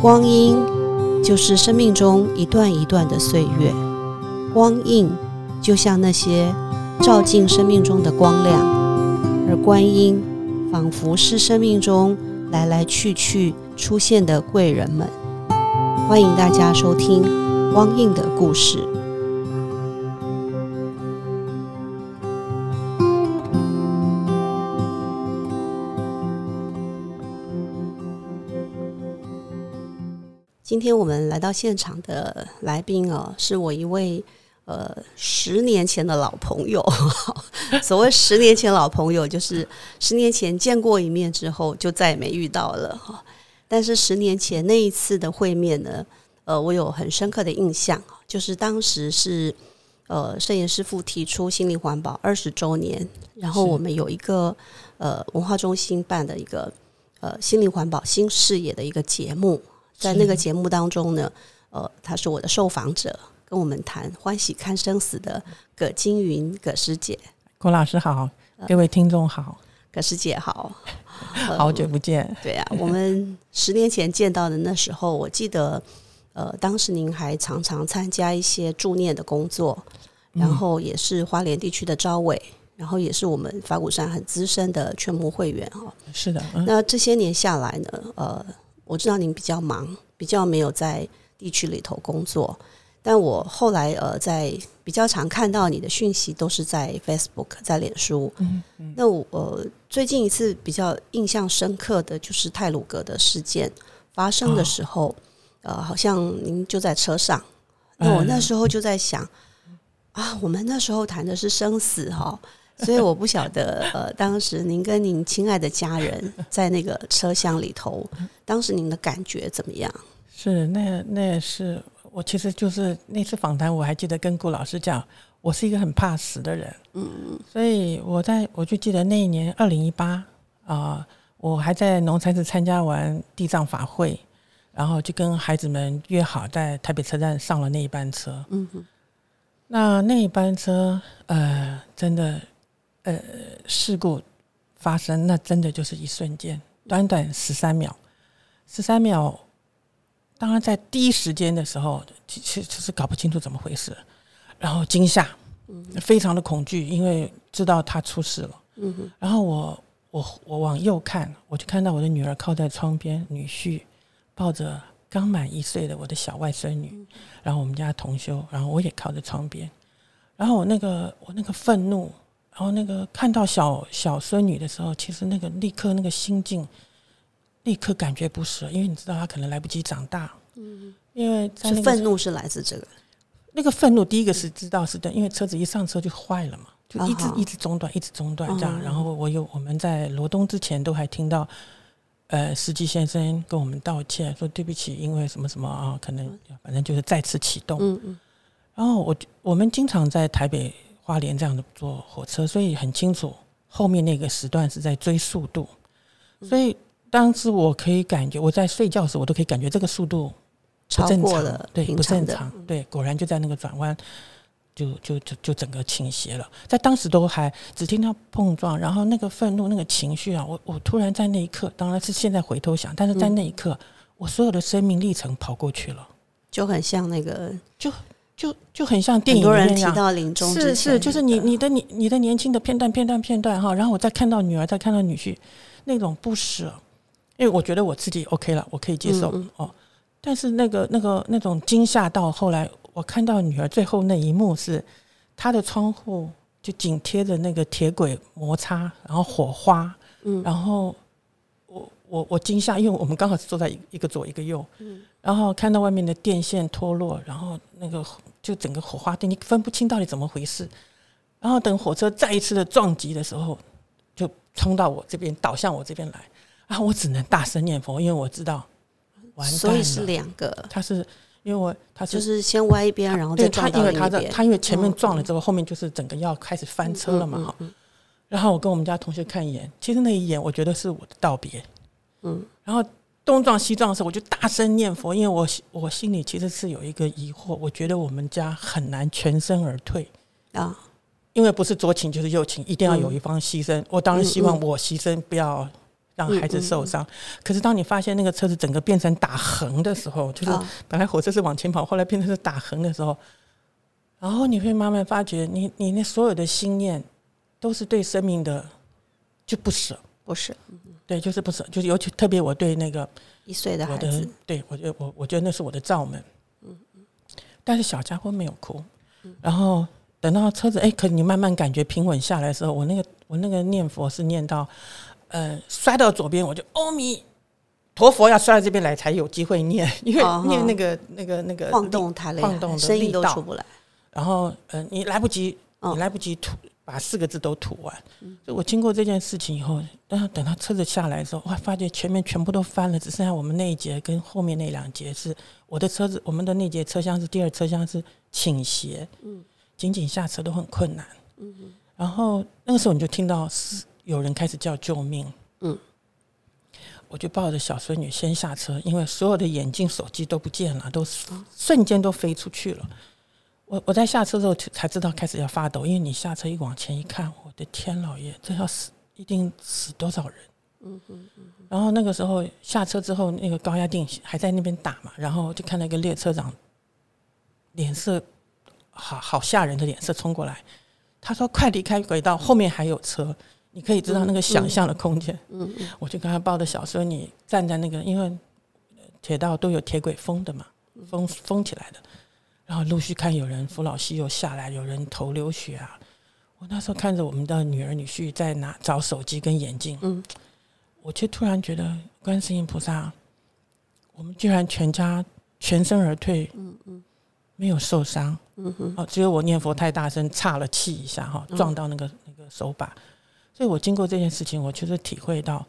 光阴就是生命中一段一段的岁月，光印就像那些照进生命中的光亮，而观音仿佛是生命中来来去去出现的贵人们。欢迎大家收听光印的故事。今天我们来到现场的来宾哦，是我一位呃十年前的老朋友。所谓十年前老朋友，就是十年前见过一面之后就再也没遇到了哈。但是十年前那一次的会面呢，呃，我有很深刻的印象，就是当时是呃摄影师傅提出心灵环保二十周年，然后我们有一个呃文化中心办的一个呃心灵环保新视野的一个节目。在那个节目当中呢，呃，他是我的受访者，跟我们谈《欢喜看生死》的葛金云葛师姐，郭老师好，各位听众好，葛师姐好，好久不见。对啊，我们十年前见到的那时候，我记得，呃，当时您还常常参加一些助念的工作，然后也是花莲地区的招委，然后也是我们法鼓山很资深的劝募会员哈。是的，那这些年下来呢，呃。我知道您比较忙，比较没有在地区里头工作，但我后来呃，在比较常看到你的讯息都是在 Facebook，在脸书。嗯嗯。那我呃最近一次比较印象深刻的就是泰鲁格的事件发生的时候，呃，好像您就在车上。那我那时候就在想，啊，我们那时候谈的是生死哈。所以我不晓得，呃，当时您跟您亲爱的家人在那个车厢里头，当时您的感觉怎么样？是那那是我其实就是那次访谈，我还记得跟顾老师讲，我是一个很怕死的人，嗯嗯，所以我在我就记得那一年二零一八啊，我还在农禅寺参加完地藏法会，然后就跟孩子们约好在台北车站上了那一班车，嗯哼，那那一班车呃，真的。呃，事故发生，那真的就是一瞬间，短短十三秒，十三秒。当然，在第一时间的时候，其实其实搞不清楚怎么回事，然后惊吓，非常的恐惧，因为知道他出事了。嗯。然后我我我往右看，我就看到我的女儿靠在窗边，女婿抱着刚满一岁的我的小外孙女，然后我们家同修，然后我也靠在窗边，然后我那个我那个愤怒。然后那个看到小小孙女的时候，其实那个立刻那个心境，立刻感觉不舍，因为你知道她可能来不及长大。嗯，因为是愤怒是来自这个，那个愤怒第一个是知道是的，因为车子一上车就坏了嘛，就一直一直中断，一直中断这样。然后我有我们在罗东之前都还听到，呃，司机先生跟我们道歉说对不起，因为什么什么啊，可能反正就是再次启动。嗯嗯。然后我我们经常在台北。花莲这样的坐火车，所以很清楚后面那个时段是在追速度，所以当时我可以感觉我在睡觉时，我都可以感觉这个速度超过了，对，不正常，对，果然就在那个转弯，就就就就整个倾斜了。在当时都还只听到碰撞，然后那个愤怒、那个情绪啊，我我突然在那一刻，当然是现在回头想，但是在那一刻，我所有的生命历程跑过去了，就很像那个就。就就很像电影一样，是是，就是你你的你你的年轻的片段片段片段哈，然后我再看到女儿，再看到女婿，那种不舍，因为我觉得我自己 OK 了，我可以接受哦。但是那个那个那种惊吓到后来，我看到女儿最后那一幕是，她的窗户就紧贴着那个铁轨摩擦，然后火花，嗯，然后我我我惊吓，因为我们刚好是坐在一个左一个右，嗯，然后看到外面的电线脱落，然后那个。就整个火花电，你分不清到底怎么回事。然后等火车再一次的撞击的时候，就冲到我这边，倒向我这边来。啊，我只能大声念佛，因为我知道，完所以是两个。他是因为我，他就是先歪一边，然后再撞到另一边。他因为前面撞了之后，后面就是整个要开始翻车了嘛。哈。然后我跟我们家同学看一眼，其实那一眼我觉得是我的道别。嗯。然后。东撞西撞的时候，我就大声念佛，因为我我心里其实是有一个疑惑，我觉得我们家很难全身而退。啊，因为不是左倾就是右倾，一定要有一方牺牲。我当然希望我牺牲，不要让孩子受伤。可是当你发现那个车子整个变成打横的时候，就是本来火车是往前跑，后来变成是打横的时候，然后你会慢慢发觉，你你那所有的心念都是对生命的就不舍，不舍，对，就是不舍，就是尤其特别我对那个一岁的孩子，对我觉得我我觉得那是我的罩门，嗯嗯，但是小家伙没有哭，然后。等到车子哎，可你慢慢感觉平稳下来的时候，我那个我那个念佛是念到，呃，摔到左边我就阿弥陀佛，要摔到这边来才有机会念，因为念那个那个那个晃动太累，晃动的力都出不来。然后呃，你来不及，你来不及吐，把四个字都吐完。就我经过这件事情以后，等等到车子下来的时候，哇，发觉前面全部都翻了，只剩下我们那一节跟后面那两节是我的车子，我们的那节车厢是第二车厢是倾斜。嗯。仅仅下车都很困难，嗯然后那个时候你就听到是有人开始叫救命，嗯，我就抱着小孙女先下车，因为所有的眼镜、手机都不见了，都瞬间都飞出去了。我我在下车之后才知道开始要发抖，因为你下车一往前一看，我的天老爷，这要死一定死多少人？嗯嗯嗯。然后那个时候下车之后，那个高压电还在那边打嘛，然后就看到一个列车长脸色。好好吓人的脸色冲过来，他说：“快离开轨道，后面还有车。”你可以知道那个想象的空间。嗯嗯，我就跟他抱着小孙女站在那个，因为铁道都有铁轨封的嘛，封封起来的。然后陆续看有人扶老西又下来，有人头流血啊。我那时候看着我们的女儿女婿在拿找手机跟眼镜，嗯，我却突然觉得观世音菩萨，我们居然全家全身而退，嗯嗯。没有受伤，嗯哼，哦，只有我念佛太大声，岔了气一下哈，撞到那个那个手把，所以我经过这件事情，我就是体会到《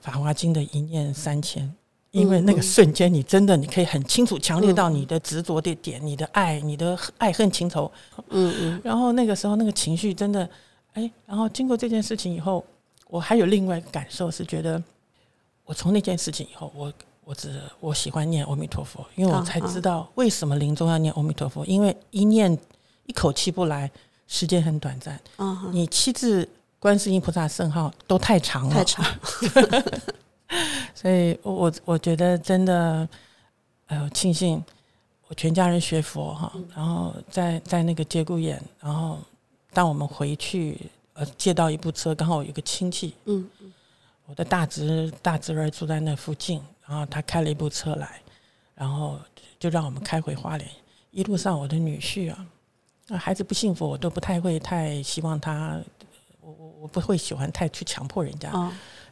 法华经》的一念三千，因为那个瞬间，你真的你可以很清楚、强烈到你的执着的点，你的爱、你的爱恨情仇，嗯嗯，然后那个时候那个情绪真的，哎，然后经过这件事情以后，我还有另外一个感受是觉得，我从那件事情以后，我。我只我喜欢念阿弥陀佛，因为我才知道为什么临终要念阿弥陀佛，因为一念一口气不来，时间很短暂。嗯，你七字观世音菩萨圣号都太长了，太长。所以我我觉得真的，哎呃，庆幸我全家人学佛哈，然后在在那个节骨眼，然后当我们回去，呃，借到一部车，刚好有个亲戚，嗯，我的大侄大侄儿住在那附近。然后他开了一部车来，然后就让我们开回花莲。一路上，我的女婿啊，那孩子不幸福，我都不太会太希望他，我我我不会喜欢太去强迫人家。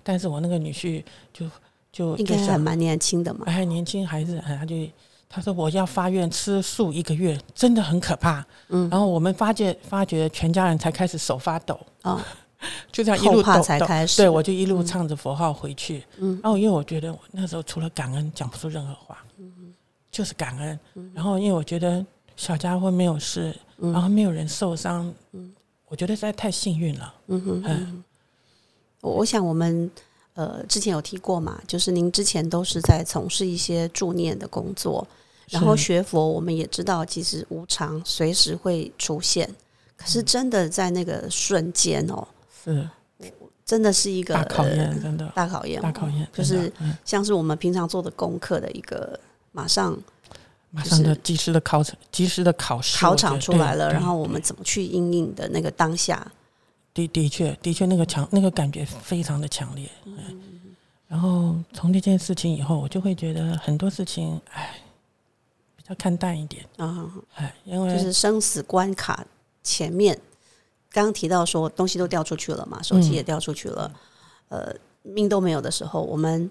但是我那个女婿就就应该还蛮年轻的嘛，还年轻孩子，他就他说我要发愿吃素一个月，真的很可怕。嗯，然后我们发觉发觉全家人才开始手发抖啊。就这样一路抖才开始，对我就一路唱着佛号回去。嗯，然后因为我觉得那时候除了感恩讲不出任何话，嗯就是感恩。然后因为我觉得小家伙没有事，然后没有人受伤，嗯，我觉得实在太幸运了。嗯哼，嗯，我我想我们呃之前有提过嘛，就是您之前都是在从事一些助念的工作，然后学佛，我们也知道其实无常随时会出现，可是真的在那个瞬间哦。是，真的是一个大考验，真的大考验，大考验，就是像是我们平常做的功课的一个马上马上的及时的考场，及时的考试考场出来了，然后我们怎么去应应的那个当下，的的确的确那个强那个感觉非常的强烈，嗯，然后从那件事情以后，我就会觉得很多事情，哎，比较看淡一点啊，哎，因为就是生死关卡前面。刚刚提到说东西都掉出去了嘛，手机也掉出去了，呃，命都没有的时候，我们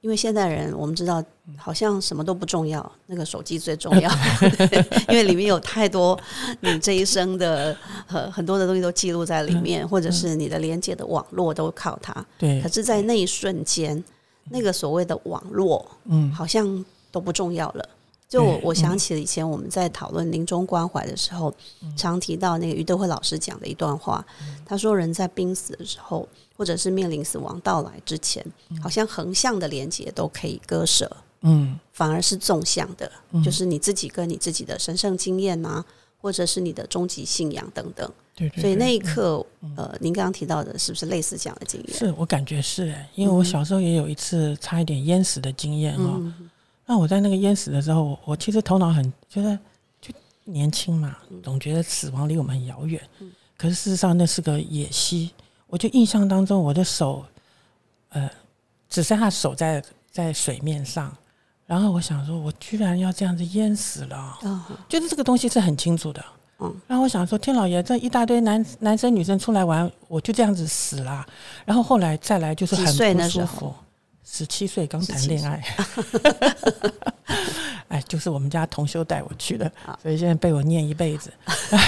因为现代人，我们知道好像什么都不重要，那个手机最重要，因为里面有太多你这一生的很很多的东西都记录在里面，或者是你的连接的网络都靠它。对。可是，在那一瞬间，那个所谓的网络，嗯，好像都不重要了。就我我想起了以前我们在讨论临终关怀的时候，常提到那个于德惠老师讲的一段话。他说，人在濒死的时候，或者是面临死亡到来之前，好像横向的连接都可以割舍，嗯，反而是纵向的，就是你自己跟你自己的神圣经验呐，或者是你的终极信仰等等。对对。所以那一刻，呃，您刚刚提到的是不是类似这样的经验？是我感觉是哎，因为我小时候也有一次差一点淹死的经验哈。那我在那个淹死的时候，我其实头脑很觉得就年轻嘛，总觉得死亡离我们很遥远。可是事实上那是个野溪，我就印象当中我的手，呃，只剩下手在在水面上。然后我想说，我居然要这样子淹死了，就是这个东西是很清楚的。嗯，然后我想说，天老爷，这一大堆男男生女生出来玩，我就这样子死了。然后后来再来就是很不舒服，十七岁刚谈恋爱，哎，就是我们家同修带我去的，所以现在被我念一辈子。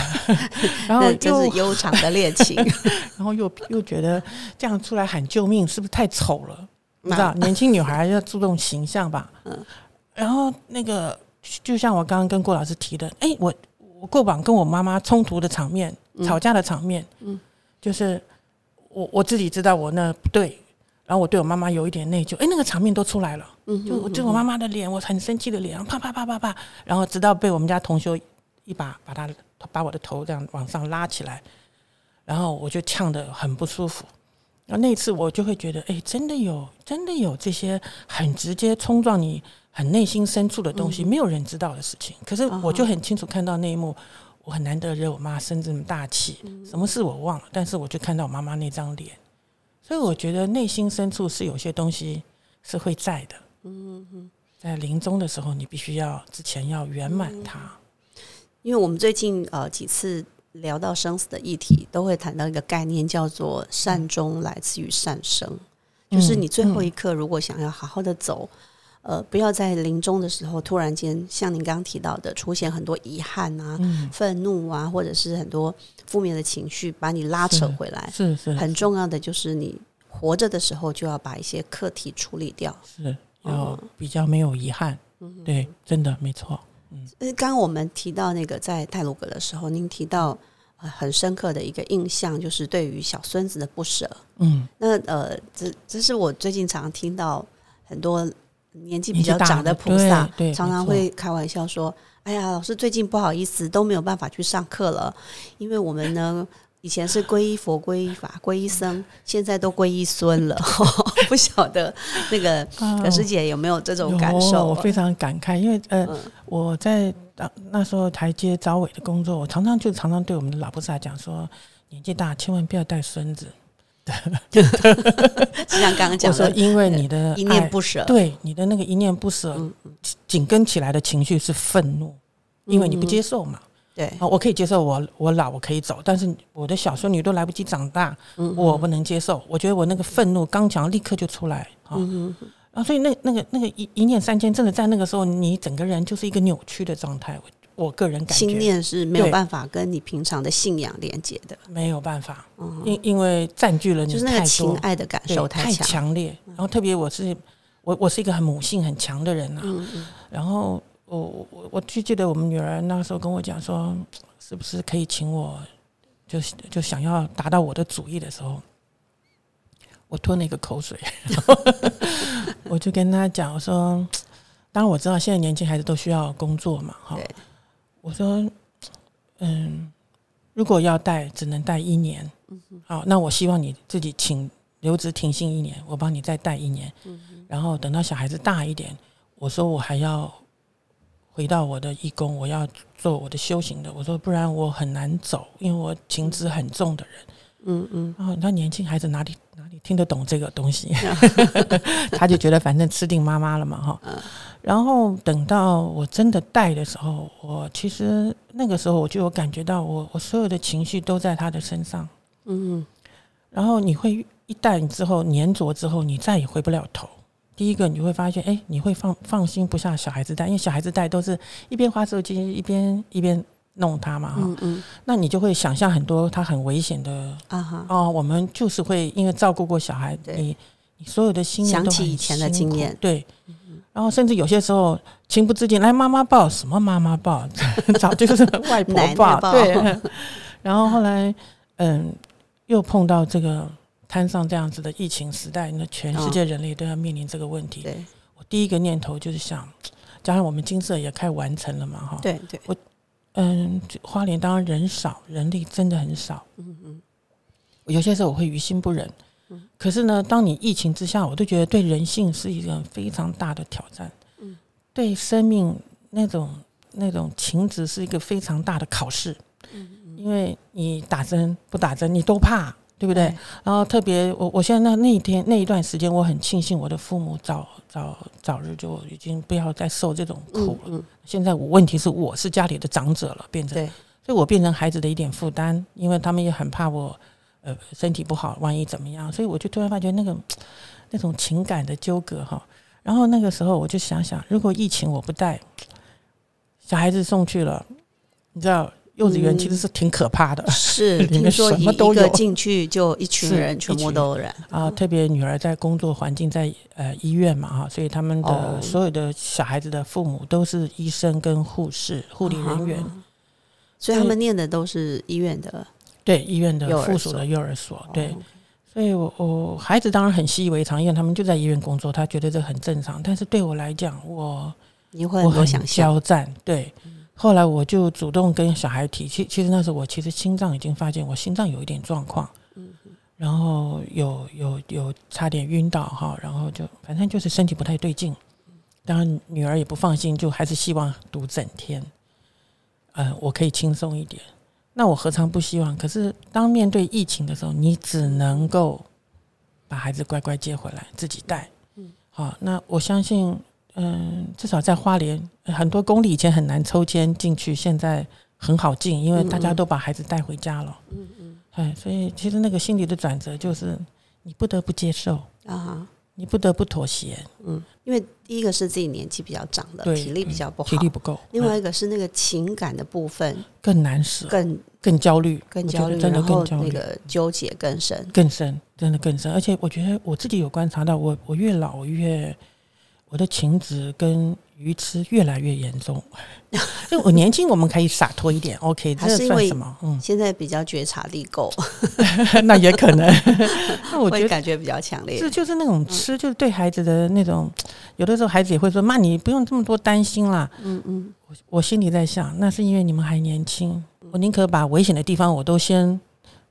然后就是悠长的恋情，然后又又觉得这样出来喊救命是不是太丑了？你知道，年轻女孩要注重形象吧？嗯，然后那个就像我刚刚跟郭老师提的，哎，我我过往跟我妈妈冲突的场面、吵架的场面，嗯，就是我我自己知道我那不对，然后我对我妈妈有一点内疚，哎，那个场面都出来了，嗯，就就我妈妈的脸，我很生气的脸，啪啪啪啪啪，然后直到被我们家同修一把把他把我的头这样往上拉起来，然后我就呛得很不舒服。然后那次我就会觉得，哎，真的有，真的有这些很直接冲撞你很内心深处的东西，没有人知道的事情。可是我就很清楚看到那一幕，我很难得惹我妈生这么大气，什么事我忘了，但是我就看到我妈妈那张脸，所以我觉得内心深处是有些东西是会在的。嗯嗯，在临终的时候，你必须要之前要圆满它。因为我们最近呃几次。聊到生死的议题，都会谈到一个概念，叫做“善终来自于善生”，就是你最后一刻如果想要好好的走，呃，不要在临终的时候突然间像您刚刚提到的出现很多遗憾啊、愤怒啊，或者是很多负面的情绪把你拉扯回来。是是，很重要的就是你活着的时候就要把一些课题处理掉，是要比较没有遗憾。嗯对，真的没错。嗯，刚刚我们提到那个在泰鲁格的时候，您提到很深刻的一个印象，就是对于小孙子的不舍。嗯，那呃，这这是我最近常常听到很多年纪比较长的菩萨，常常会开玩笑说：“哎呀，老师最近不好意思，都没有办法去上课了，因为我们呢。”以前是皈依佛、皈依法、皈依僧，现在都皈依孙了。不晓得那个葛师姐有没有这种感受？我非常感慨，因为呃，我在那时候台阶招尾的工作，我常常就常常对我们的老菩萨讲说：年纪大，千万不要带孙子。就像刚刚讲的，因为你的一念不舍，对你的那个一念不舍，紧跟起来的情绪是愤怒，因为你不接受嘛。对啊，我可以接受我我老我可以走，但是我的小孙女都来不及长大，我不能接受。我觉得我那个愤怒刚强立刻就出来啊，所以那那个那个一一念三千，真的在那个时候，你整个人就是一个扭曲的状态。我个人感觉，心念是没有办法跟你平常的信仰连接的，没有办法，因因为占据了你就是那个情爱的感受太强。烈。然后特别我是我我是一个很母性很强的人啊，然后。我我我就记得我们女儿那时候跟我讲说，是不是可以请我，就就想要达到我的主意的时候，我吞了一个口水，我就跟她讲我说，当然我知道现在年轻孩子都需要工作嘛，哈，我说，嗯，如果要带，只能带一年，好，那我希望你自己请留职停薪一年，我帮你再带一年，然后等到小孩子大一点，我说我还要。回到我的义工，我要做我的修行的。我说，不然我很难走，因为我情执很重的人。嗯嗯。然后他年轻孩子哪里哪里听得懂这个东西？他就觉得反正吃定妈妈了嘛，哈。然后等到我真的带的时候，我其实那个时候我就有感觉到，我我所有的情绪都在他的身上。嗯。然后你会一带之后粘着之后，你再也回不了头。第一个你会发现，哎，你会放放心不下小孩子带，因为小孩子带都是一边划手机一边一边弄他嘛，哈，嗯，那你就会想象很多他很危险的啊哈，哦，我们就是会因为照顾过小孩，你你所有的心想起以前的经验，对，然后甚至有些时候情不自禁来妈妈抱，什么妈妈抱，早就是外婆抱，对，然后后来嗯，又碰到这个。摊上这样子的疫情时代，那全世界人类都要面临这个问题。我第一个念头就是想，加上我们金色也快完成了嘛，哈。对对。我嗯，花莲当然人少，人力真的很少。嗯嗯，有些时候我会于心不忍。嗯，可是呢，当你疫情之下，我都觉得对人性是一个非常大的挑战。嗯，对生命那种那种情执是一个非常大的考试。因为你打针不打针，你都怕。对不对？然后特别，我我现在那那一天那一段时间，我很庆幸我的父母早早早日就已经不要再受这种苦了。现在我问题是我是家里的长者了，变成，所以我变成孩子的一点负担，因为他们也很怕我呃身体不好，万一怎么样，所以我就突然发觉那个那种情感的纠葛哈。然后那个时候我就想想，如果疫情我不带小孩子送去了，你知道。幼稚园其实是挺可怕的，是 里面什么都有。进去就一群人，全部都染啊！特别女儿在工作环境在呃医院嘛哈，所以他们的所有的小孩子的父母都是医生跟护士、护理人员，所以他们念的都是医院的，对医院的附属的幼儿所。对，所以我我孩子当然很习以为常，因为他们就在医院工作，他觉得这很正常。但是对我来讲，我你会很想交战，对。后来我就主动跟小孩提，其其实那时候我其实心脏已经发现我心脏有一点状况，嗯，然后有有有差点晕倒哈，然后就反正就是身体不太对劲，当然女儿也不放心，就还是希望读整天，嗯，我可以轻松一点，那我何尝不希望？可是当面对疫情的时候，你只能够把孩子乖乖接回来，自己带，嗯，好，那我相信。嗯，至少在花莲，很多公里以前很难抽签进去，现在很好进，因为大家都把孩子带回家了。嗯嗯，哎，所以其实那个心理的转折就是你不得不接受啊，你不得不妥协。嗯，因为第一个是自己年纪比较长了，体力比较不好，体力不够；另外一个是那个情感的部分更难舍，更更焦虑，更焦虑，真的更焦虑，那个纠结更深，更深，真的更深。而且我觉得我自己有观察到，我我越老越。我的情执跟愚痴越来越严重，因为我年轻，我们可以洒脱一点。OK，这算什么？嗯，现在比较觉察力够，那也可能。那我觉得感觉比较强烈，是就是那种吃，就是对孩子的那种，有的时候孩子也会说：“妈，你不用这么多担心啦。”嗯嗯，我我心里在想，那是因为你们还年轻，我宁可把危险的地方我都先。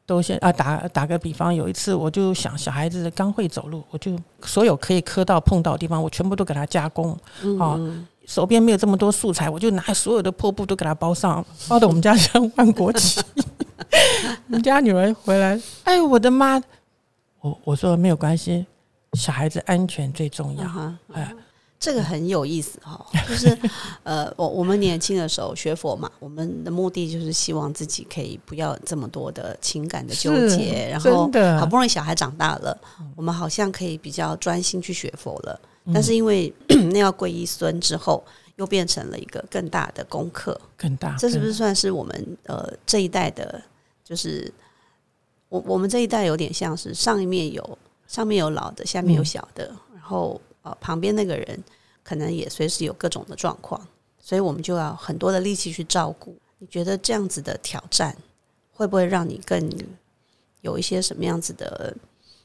都先啊，打打个比方，有一次我就想，小孩子刚会走路，我就所有可以磕到碰到的地方，我全部都给他加工。啊，手边没有这么多素材，我就拿所有的破布都给他包上，包的我们家像万国旗。我们家女儿回来，哎，我的妈！我我说没有关系，小孩子安全最重要。哎。这个很有意思哈，就是呃，我我们年轻的时候学佛嘛，我们的目的就是希望自己可以不要这么多的情感的纠结，然后好不容易小孩长大了，我们好像可以比较专心去学佛了。但是因为 那要皈依孙之后，又变成了一个更大的功课，更大。这是不是算是我们呃这一代的？就是我我们这一代有点像是上一面有上面有老的，下面有小的，然后。旁边那个人可能也随时有各种的状况，所以我们就要很多的力气去照顾。你觉得这样子的挑战会不会让你更有一些什么样子的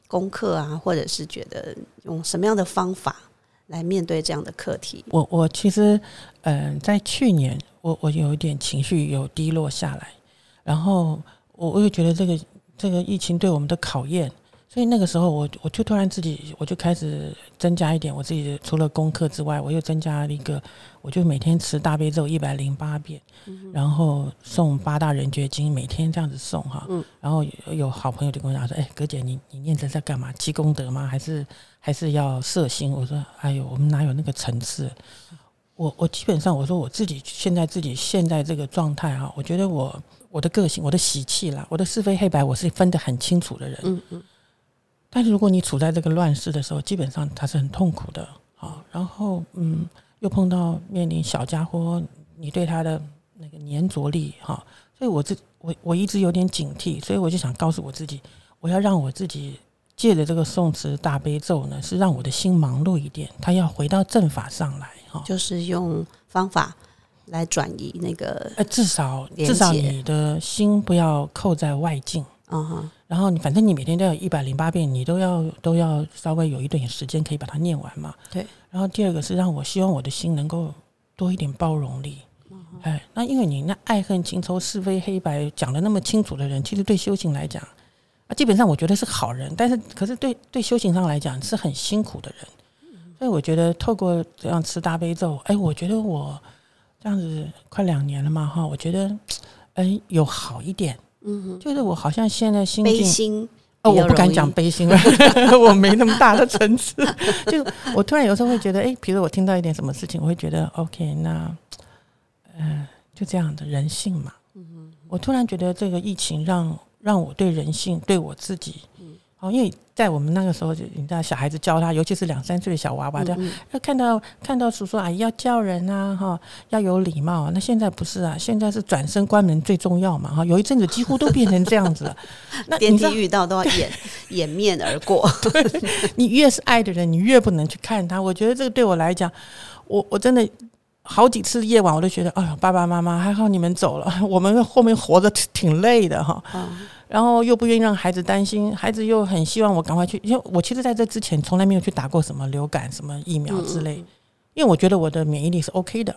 功课啊？或者是觉得用什么样的方法来面对这样的课题？我我其实嗯，在去年我我有一点情绪有低落下来，然后我我又觉得这个这个疫情对我们的考验。所以那个时候，我我就突然自己，我就开始增加一点我自己除了功课之外，我又增加了一个，我就每天持大悲咒一百零八遍，然后送八大人觉经，每天这样子送哈。然后有好朋友就跟我讲说：“哎，葛姐，你你念这在干嘛？积功德吗？还是还是要摄心？”我说：“哎呦，我们哪有那个层次？我我基本上我说我自己现在自己现在这个状态哈，我觉得我我的个性，我的习气啦，我的是非黑白，我是分得很清楚的人。”嗯嗯。但是如果你处在这个乱世的时候，基本上他是很痛苦的啊。然后，嗯，又碰到面临小家伙，你对他的那个粘着力哈，所以我这我我一直有点警惕，所以我就想告诉我自己，我要让我自己借着这个宋词大悲咒呢，是让我的心忙碌一点，他要回到正法上来哈，就是用方法来转移那个，呃，至少至少你的心不要扣在外境。嗯哼，然后你反正你每天都要一百零八遍，你都要都要稍微有一点时间可以把它念完嘛。对。然后第二个是让我希望我的心能够多一点包容力。哎，那因为你那爱恨情仇是非黑白讲的那么清楚的人，其实对修行来讲，啊，基本上我觉得是好人，但是可是对对修行上来讲是很辛苦的人。所以我觉得透过这样吃大悲咒，哎，我觉得我这样子快两年了嘛，哈，我觉得哎有好一点，嗯，就是我好像现在心境。哦，我不敢讲悲心了，我没那么大的层次。就我突然有时候会觉得，哎，比如我听到一点什么事情，我会觉得，OK，那，嗯，就这样的人性嘛。嗯我突然觉得这个疫情让让我对人性，对我自己。因为在我们那个时候，就你知道小孩子教他，尤其是两三岁的小娃娃，要要看到看到叔叔阿姨要叫人啊，哈，要有礼貌。那现在不是啊，现在是转身关门最重要嘛，哈。有一阵子几乎都变成这样子了。那 电梯遇到都要掩 掩面而过。你越是爱的人，你越不能去看他。我觉得这个对我来讲，我我真的好几次夜晚我都觉得，哎呀，爸爸妈妈还好你们走了，我们后面活着挺累的哈。然后又不愿意让孩子担心，孩子又很希望我赶快去。因为我其实在这之前从来没有去打过什么流感、什么疫苗之类，因为我觉得我的免疫力是 OK 的。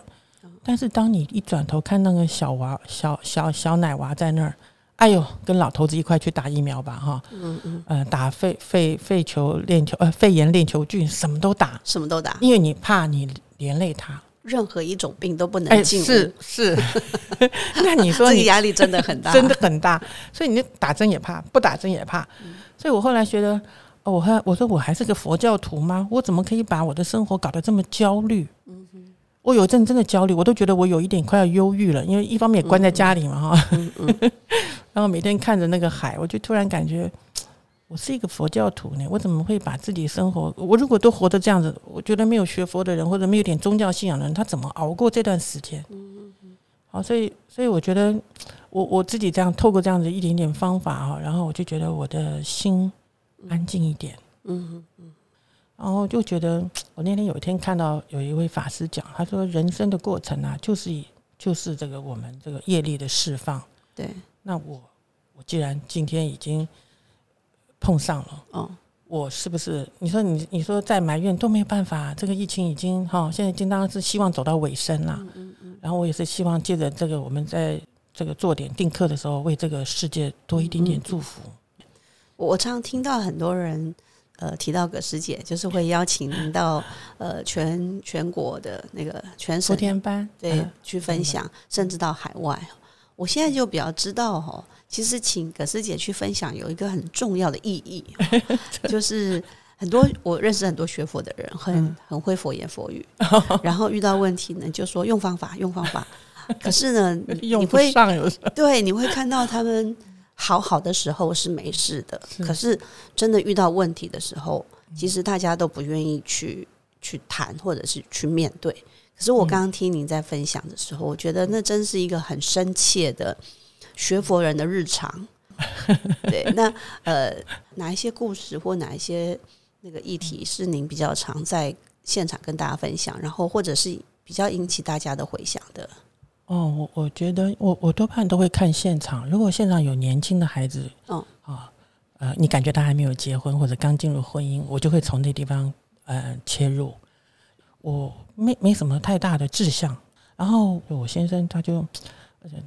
但是当你一转头看那个小娃、小小小奶娃在那儿，哎呦，跟老头子一块去打疫苗吧，哈，嗯嗯，呃，打肺肺肺球链球呃肺炎链球菌，什么都打，什么都打，因为你怕你连累他。任何一种病都不能进，是是。那你说你压力真的很大，真的很大。所以你打针也怕，不打针也怕。所以我后来觉得，我还我说我还是个佛教徒吗？我怎么可以把我的生活搞得这么焦虑？嗯我有阵真的焦虑，我都觉得我有一点快要忧郁了。因为一方面也关在家里嘛，哈。然后每天看着那个海，我就突然感觉。我是一个佛教徒呢，我怎么会把自己生活？我如果都活得这样子，我觉得没有学佛的人或者没有点宗教信仰的人，他怎么熬过这段时间？嗯嗯好，所以所以我觉得我我自己这样透过这样子一点点方法哈，然后我就觉得我的心安静一点。嗯嗯。然后就觉得我那天有一天看到有一位法师讲，他说人生的过程啊，就是就是这个我们这个业力的释放。对。那我我既然今天已经。碰上了，哦，我是不是？你说你你说再埋怨都没有办法，这个疫情已经哈，现在应当是希望走到尾声了。嗯嗯嗯。然后我也是希望借着这个，我们在这个做点定课的时候，为这个世界多一点点祝福。我常常听到很多人呃提到葛师姐，就是会邀请您到 呃全全国的那个全省天班对去分享，甚至到海外。我现在就比较知道哈。其实请葛师姐去分享有一个很重要的意义，就是很多我认识很多学佛的人，很很会佛言佛语，然后遇到问题呢，就说用方法用方法，可是呢，你会对你会看到他们好好的时候是没事的，可是真的遇到问题的时候，其实大家都不愿意去去谈或者是去面对。可是我刚刚听您在分享的时候，我觉得那真是一个很深切的。学佛人的日常，对，那呃，哪一些故事或哪一些那个议题是您比较常在现场跟大家分享，然后或者是比较引起大家的回响的？哦，我我觉得我我多半都会看现场，如果现场有年轻的孩子，嗯啊呃，你感觉他还没有结婚或者刚进入婚姻，我就会从那地方呃切入，我没没什么太大的志向，然后我先生他就。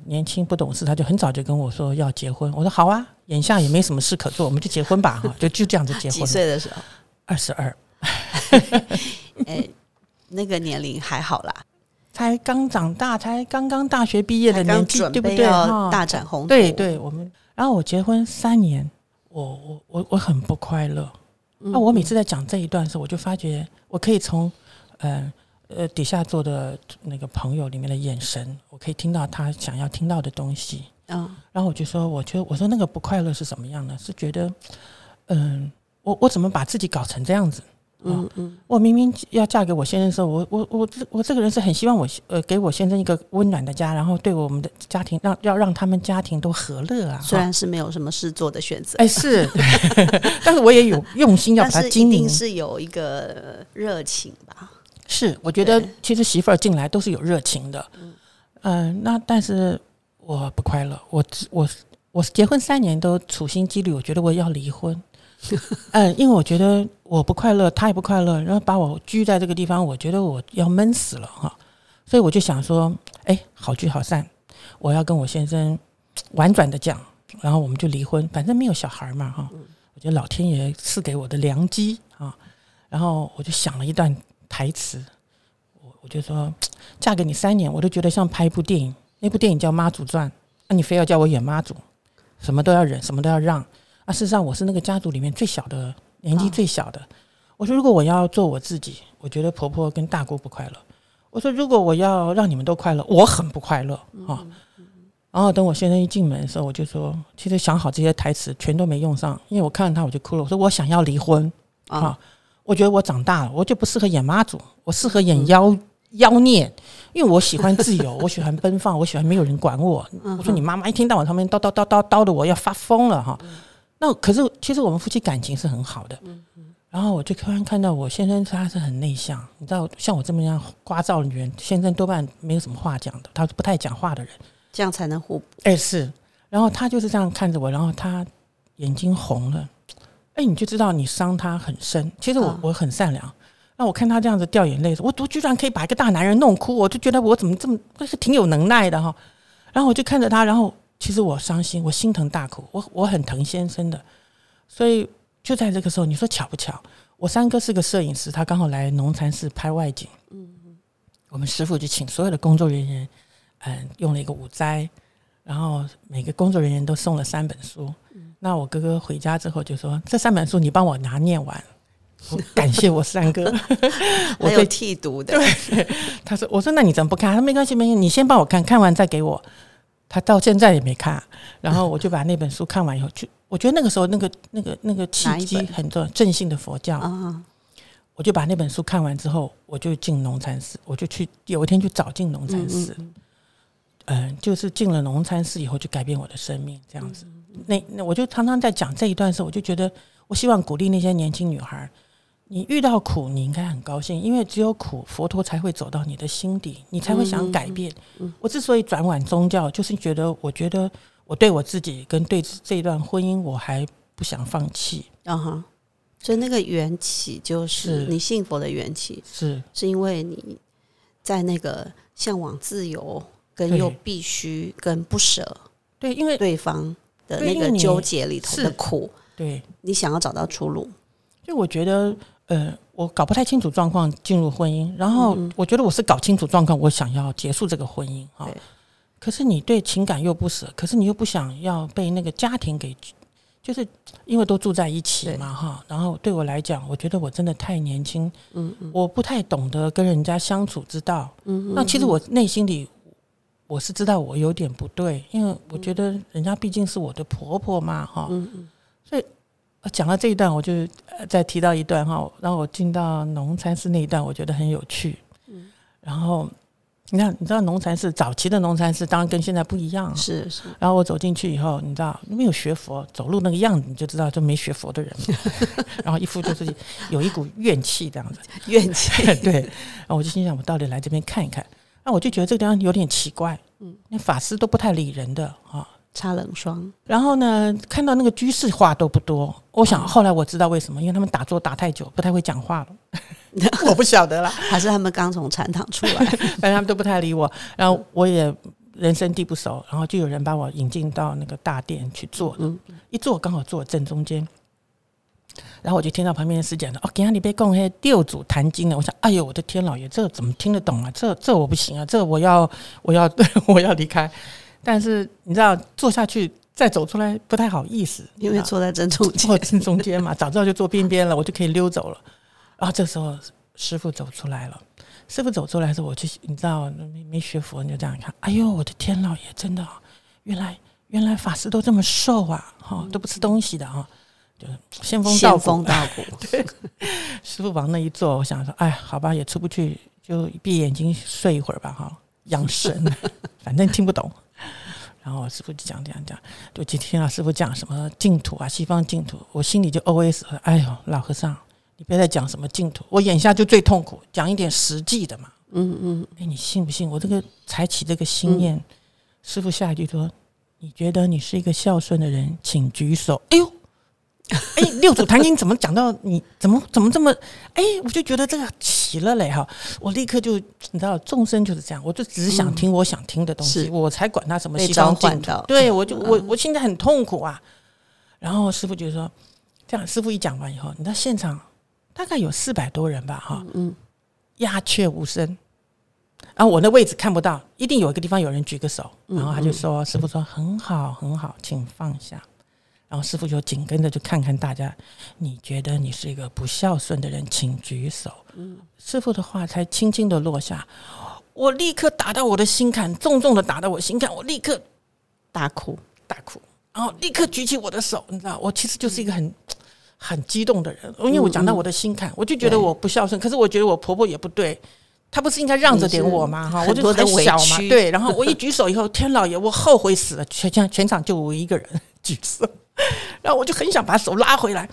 年轻不懂事，他就很早就跟我说要结婚。我说好啊，眼下也没什么事可做，我们就结婚吧，哈，就就这样子结婚。几岁的时候？二十二。哎，那个年龄还好啦，才刚长大，才刚刚大学毕业的年纪，对不对？大展宏图。对对，我们。然后我结婚三年，我我我我很不快乐。那我每次在讲这一段的时候，我就发觉我可以从嗯。呃，底下坐的那个朋友里面的眼神，我可以听到他想要听到的东西。嗯，然后我就说，我觉得我说那个不快乐是什么样呢？是觉得，嗯，我我怎么把自己搞成这样子？嗯嗯，我明明要嫁给我先生的时候，我我我这我这个人是很希望我呃给我先生一个温暖的家，然后对我们的家庭让要让他们家庭都和乐啊。虽然是没有什么事做的选择，哎是，但是我也有用心要把它经营，是有一个热情吧。是，我觉得其实媳妇儿进来都是有热情的，嗯，那但是我不快乐，我我我结婚三年都处心积虑，我觉得我要离婚，嗯，因为我觉得我不快乐，他也不快乐，然后把我拘在这个地方，我觉得我要闷死了哈，所以我就想说，哎，好聚好散，我要跟我先生婉转的讲，然后我们就离婚，反正没有小孩嘛，哈。我觉得老天爷赐给我的良机啊，然后我就想了一段台词，我我就说，嫁给你三年，我都觉得像拍一部电影，那部电影叫《妈祖传》，那你非要叫我演妈祖，什么都要忍，什么都要让，啊，事实上我是那个家族里面最小的，年纪最小的。我说，如果我要做我自己，我觉得婆婆跟大姑不快乐。我说，如果我要让你们都快乐，我很不快乐啊。然后等我先生一进门的时候，我就说，其实想好这些台词全都没用上，因为我看到他我就哭了。我说我想要离婚啊，我觉得我长大了，我就不适合演妈祖，我适合演妖妖孽，因为我喜欢自由，我喜欢奔放，我喜欢没有人管我。我说你妈妈一天到晚旁边叨叨叨叨叨的，我要发疯了哈。那可是其实我们夫妻感情是很好的。然后我就突然看到我先生他是很内向，你知道像我这么样聒噪的女人，先生多半没有什么话讲的，他是不太讲话的人。这样才能互补。哎，是，然后他就是这样看着我，然后他眼睛红了，哎，你就知道你伤他很深。其实我我很善良，那我看他这样子掉眼泪，我我居然可以把一个大男人弄哭，我就觉得我怎么这么是挺有能耐的哈。然后我就看着他，然后其实我伤心，我心疼大哭，我我很疼先生的。所以就在这个时候，你说巧不巧？我三哥是个摄影师，他刚好来农禅寺拍外景，嗯嗯，我们师傅就请所有的工作人员。嗯，用了一个五斋，然后每个工作人员都送了三本书。那我哥哥回家之后就说：“这三本书你帮我拿念完。”感谢我三哥，我有替读的。对，他说：“我说那你怎么不看？”他说：“没关系，没关系，你先帮我看看完再给我。”他到现在也没看。然后我就把那本书看完以后，就我觉得那个时候那个那个那个契机很重要，正信的佛教啊。我就把那本书看完之后，我就进农禅寺，我就去有一天去找进农禅寺。嗯，就是进了农禅寺以后，就改变我的生命这样子。那那我就常常在讲这一段时候，我就觉得我希望鼓励那些年轻女孩，你遇到苦，你应该很高兴，因为只有苦，佛陀才会走到你的心底，你才会想改变。我之所以转往宗教，就是觉得我觉得我对我自己跟对这一段婚姻，我还不想放弃。啊哈，所以那个缘起就是你信佛的缘起，是是因为你在那个向往自由。跟又必须跟不舍，对，因为对方的那个纠结里头的苦，对你想要找到出路。就我觉得，呃，我搞不太清楚状况进入婚姻，然后我觉得我是搞清楚状况，我想要结束这个婚姻哈。可是你对情感又不舍，可是你又不想要被那个家庭给。就是因为都住在一起嘛，哈。然后对我来讲，我觉得我真的太年轻，嗯嗯，我不太懂得跟人家相处之道，嗯。那其实我内心里。我是知道我有点不对，因为我觉得人家毕竟是我的婆婆嘛，哈，所以讲到这一段，我就再提到一段哈，然后我进到农禅寺那一段，我觉得很有趣。然后你看，你知道农禅寺早期的农禅寺当然跟现在不一样，是是。然后我走进去以后，你知道没有学佛，走路那个样子你就知道就没学佛的人，然后一副就是有一股怨气这样子，怨气。对，然后我就心想，我到底来这边看一看。那我就觉得这个地方有点奇怪，嗯，那法师都不太理人的啊，擦冷霜。然后呢，看到那个居士话都不多。我想后来我知道为什么，因为他们打坐打太久，不太会讲话了。我不晓得了，还是他们刚从禅堂出来，反正他们都不太理我。然后我也人生地不熟，然后就有人把我引进到那个大殿去坐，嗯一坐刚好坐正中间。然后我就听到旁边的师讲的哦，给阿你被供黑六祖坛经了。我想，哎呦，我的天老爷，这怎么听得懂啊？这这我不行啊，这我要 我要我要离开。但是你知道，坐下去再走出来不太好意思，因为坐在正中坐正中间嘛，早知道就坐边边了，我就可以溜走了。然后这时候师傅走出来了，师傅走出来的时候，我去你知道没没学佛，你就这样看，哎呦，我的天老爷，真的，原来原来法师都这么瘦啊，哈，都不吃东西的啊。仙风道风道骨，对，师傅往那一坐，我想说，哎，好吧，也出不去，就闭眼睛睡一会儿吧，哈，养神，反正听不懂。然后师傅就讲讲讲，就今天啊，师傅讲什么净土啊，西方净土，我心里就 O S，哎呦，老和尚，你别再讲什么净土，我眼下就最痛苦，讲一点实际的嘛。嗯嗯，哎，你信不信？我这个才起这个心念，师傅下一句说，你觉得你是一个孝顺的人，请举手。哎呦。哎，六祖坛经怎么讲到你？怎么怎么这么？哎，我就觉得这个奇了嘞哈！我立刻就你知道，众生就是这样，我就只是想听我想听的东西，我才管他什么西方净土。对我就我我现在很痛苦啊。然后师傅就说：“这样，师傅一讲完以后，你知道现场大概有四百多人吧？哈，嗯，鸦雀无声。然后我那位置看不到，一定有一个地方有人举个手。然后他就说：‘师傅说很好，很好，请放下。’然后师傅就紧跟着就看看大家，你觉得你是一个不孝顺的人，请举手。嗯，师傅的话才轻轻的落下，我立刻打到我的心坎，重重的打到我心坎，我立刻大哭大哭，然后立刻举起我的手，你知道，我其实就是一个很很激动的人，因为我讲到我的心坎，我就觉得我不孝顺，可是我觉得我婆婆也不对，她不是应该让着点我吗？哈，我就很小嘛，对，然后我一举手以后，天老爷，我后悔死了，全全全场就我一个人举手。然后我就很想把手拉回来，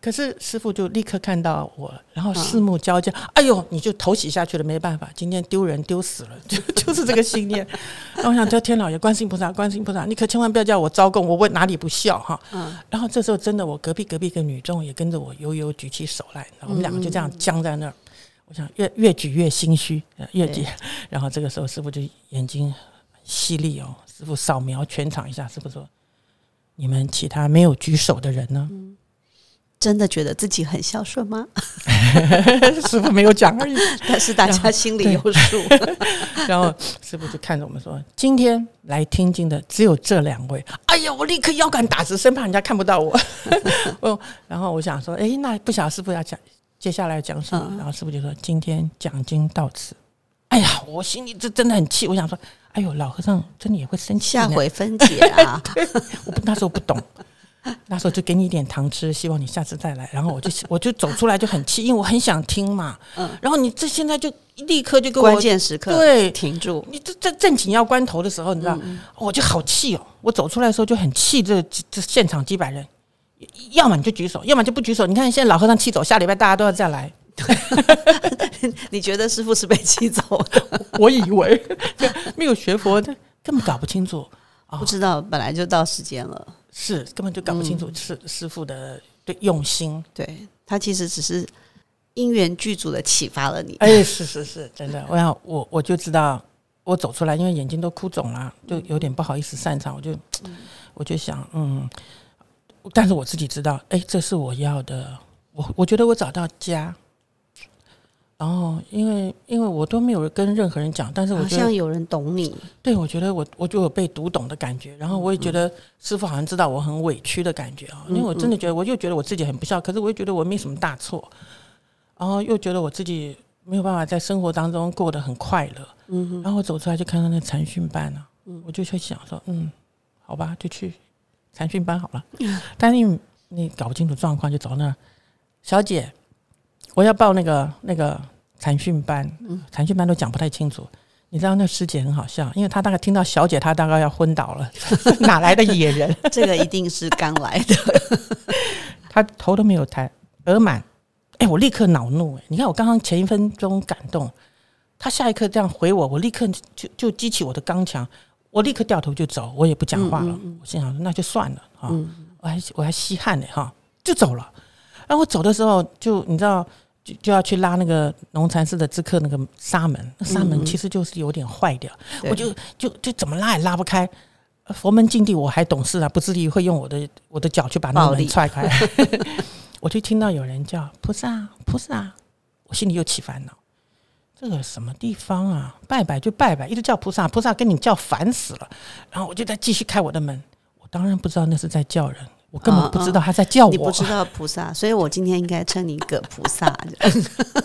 可是师傅就立刻看到我，然后四目交接，哎呦，你就头洗下去了，没办法，今天丢人丢死了，就就是这个信念。然后我想叫天老爷、观世音菩萨、观世音菩萨，你可千万不要叫我招供，我问哪里不孝哈。嗯。然后这时候真的，我隔壁隔壁一个女众也跟着我悠悠举起手来，我们两个就这样僵在那儿。我想越越举越心虚，越举。然后这个时候师傅就眼睛犀利哦，师傅扫描全场一下，师傅说。你们其他没有举手的人呢？真的觉得自己很孝顺吗？师傅没有讲而已，但是大家心里有数。然后 师傅就看着我们说：“今天来听经的只有这两位。”哎呀，我立刻腰杆打直，生怕人家看不到我。哦，然后我想说：“哎，那不晓得师傅要讲接下来讲什么？”然后师傅就说：“今天讲经到此。”哎呀，我心里这真的很气，我想说。哎呦，老和尚真的也会生气。下回分解啊！我不那时候不懂，那时候就给你一点糖吃，希望你下次再来。然后我就 我就走出来就很气，因为我很想听嘛。嗯。然后你这现在就立刻就给我关键时刻对停住。你这这正紧要关头的时候，你知道，我就好气哦。我走出来的时候就很气，这这现场几百人，要么你就举手，要么就不举手。你看现在老和尚气走，下礼拜大家都要再来。你觉得师傅是被气走的？我以为 没有学佛的根本搞不清楚，不知道本来就到时间了，是根本就搞不清楚师师傅的对用心。对他其实只是因缘具足的启发了你。哎，是是是，真的。我想我我就知道，我走出来，因为眼睛都哭肿了，就有点不好意思散场。我就我就想，嗯，但是我自己知道，哎，这是我要的。我我觉得我找到家。然后，因为因为我都没有跟任何人讲，但是我好像有人懂你。对，我觉得我我就有被读懂的感觉。然后我也觉得师傅好像知道我很委屈的感觉啊，因为我真的觉得，我又觉得我自己很不孝，可是我又觉得我没什么大错，然后又觉得我自己没有办法在生活当中过得很快乐。嗯。然后我走出来就看到那禅训班了，嗯，我就去想说，嗯，好吧，就去禅训班好了。嗯。但是你你搞不清楚状况，就走那小姐。我要报那个那个禅训班，禅训班都讲不太清楚。你知道那师姐很好笑，因为她大概听到小姐，她大概要昏倒了。哪来的野人？这个一定是刚来的。她头都没有抬，额满。哎，我立刻恼怒。哎，你看我刚刚前一分钟感动，她下一刻这样回我，我立刻就就激起我的刚强，我立刻掉头就走，我也不讲话了。我心想那就算了啊，我还我还稀罕呢哈，就走了。然后我走的时候，就你知道。就就要去拉那个农禅寺的知客那个纱门，那纱门其实就是有点坏掉，我就就就怎么拉也拉不开。佛门禁地我还懂事啊，不至于会用我的我的脚去把那门踹开。我就听到有人叫菩萨菩萨，我心里又起烦恼。这个什么地方啊？拜拜就拜拜，一直叫菩萨菩萨，跟你叫烦死了。然后我就再继续开我的门，我当然不知道那是在叫人。我根本不知道他在叫我，你不知道菩萨，所以我今天应该称你个菩萨，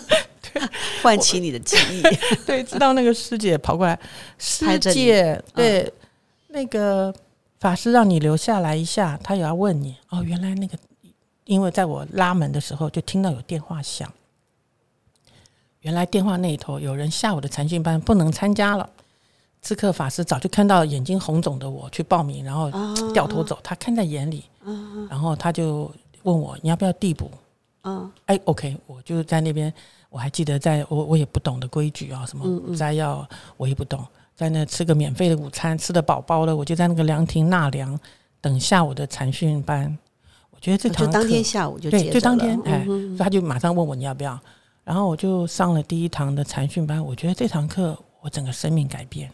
唤起你的记忆。对，知道那个师姐跑过来，师姐，对，那个法师让你留下来一下，他也要问你。哦，原来那个，因为在我拉门的时候就听到有电话响，原来电话那头有人下午的禅训班不能参加了。刺客法师早就看到眼睛红肿的我去报名，然后掉头走，他看在眼里，然后他就问我你要不要递补？嗯，哎，OK，我就在那边，我还记得在我我也不懂的规矩啊，什么摘要我也不懂，在那吃个免费的午餐，吃的饱饱的，我就在那个凉亭纳凉，等下午的禅训班，我觉得这堂课当天下午就对，就当天，哎，嗯所以他就马上问我你要不要，然后我就上了第一堂的禅训班。我觉得这堂课我整个生命改变，嗯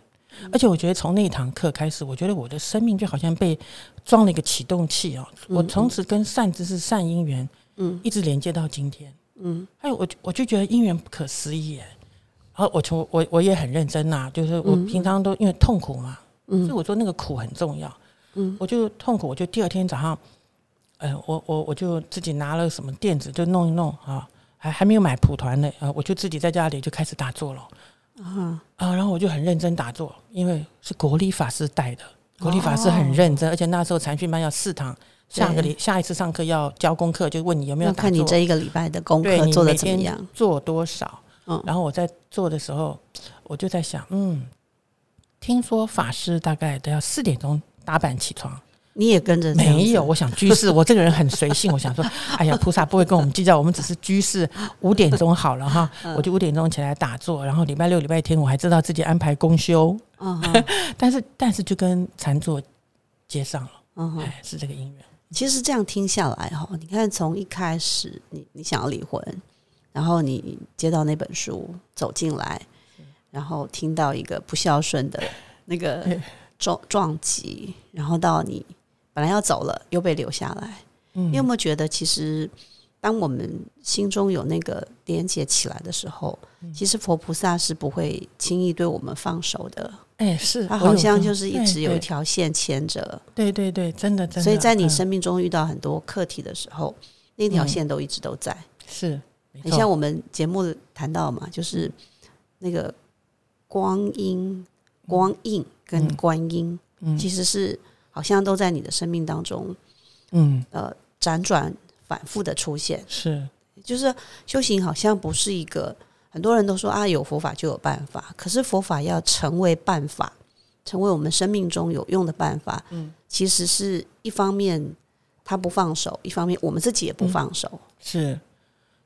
而且我觉得从那一堂课开始，我觉得我的生命就好像被装了一个启动器哦，我从此跟善知识、善因缘，嗯一直连接到今天。嗯还有我我就觉得因缘不可思议耶。然后我从我我也很认真呐、就是我平常都因为痛苦嘛，所以嗯我说那个苦很重要。嗯我就痛苦，我就第二天早上，呃，我我我就自己拿了什么垫子就弄一弄啊，还还没有买蒲团呢，啊，我就自己在家里就开始打坐了啊啊，然后我就很认真打坐，因为是国立法师带的，国立法师很认真，而且那时候禅训班要四堂，下个礼下一次上课要交功课，就问你有没有要看你这一个礼拜的功课做的怎么样。做多少。嗯然后我在做的时候，我就在想，嗯，听说法师大概都要四点钟打板起床，你也跟着没有，我想居士，我这个人很随性，我想说，哎呀，菩萨不会跟我们计较，我们只是居士，五点钟好了哈，嗯。我就五点钟起来打坐，然后礼拜六、礼拜天我还知道自己安排公休，嗯哼。但是但是就跟禅坐接上了，嗯是这个因缘，其实这样听下来哈，你看从一开始你你想要离婚，然后你接到那本书走进来，然后听到一个不孝顺的那个 撞撞击，然后到你本来要走了又被留下来，嗯。你有没有觉得其实当我们心中有那个连接起来的时候，嗯。其实佛菩萨是不会轻易对我们放手的，哎，是，他好像就是一直有一对。条线牵着。对对对，真的真的，所以在你嗯生命中遇到很多课题的时候，那条线都一直都在。是，很像我们节目谈到嘛，就是那个光阴、光印跟嗯。观音，嗯。其实是好像都在你的生命当中嗯呃辗转反复的出现。是，就是修行好像不是一个，很多人都说啊，有佛法就有办法，可是佛法要成为办法，成为我们生命中有用的办法，嗯，其实是一方面他不放手，一方面我们自己也不放手。是，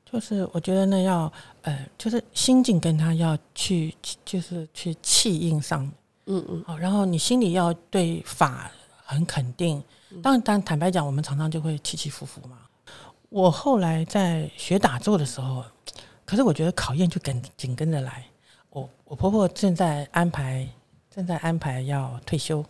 就是我觉得那，要呃，就是心境跟他要去，就是去气应上，嗯嗯好，然后你心里要对法很肯定。当然，但坦白讲，我们常常就会起起伏伏嘛。我后来在学打坐的时候，可是我觉得考验就跟紧跟着来。我我婆婆正在安排，正在安排要退休，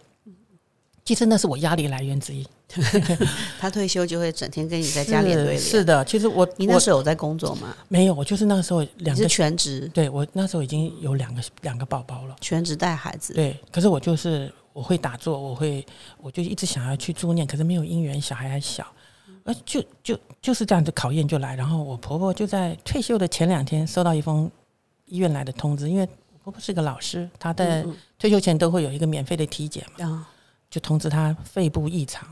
其实那是我压力来源之一。他退休就会整天跟你在家里对脸。是是的，其实我你那我时候有在工作吗？没有，我就是那个时候两个全职，对我那时候已经有两个两个宝宝了，全职带孩子。对。可是我就是我会打坐，我会我就一直想要去助念，可是没有因缘，小孩还小，而就就就是这样子考验就来。然后我婆婆就在退休的前两天收到一封医院来的通知，因为我婆婆是个老师，她在嗯退休前都会有一个免费的体检嘛，就通知她肺部异常。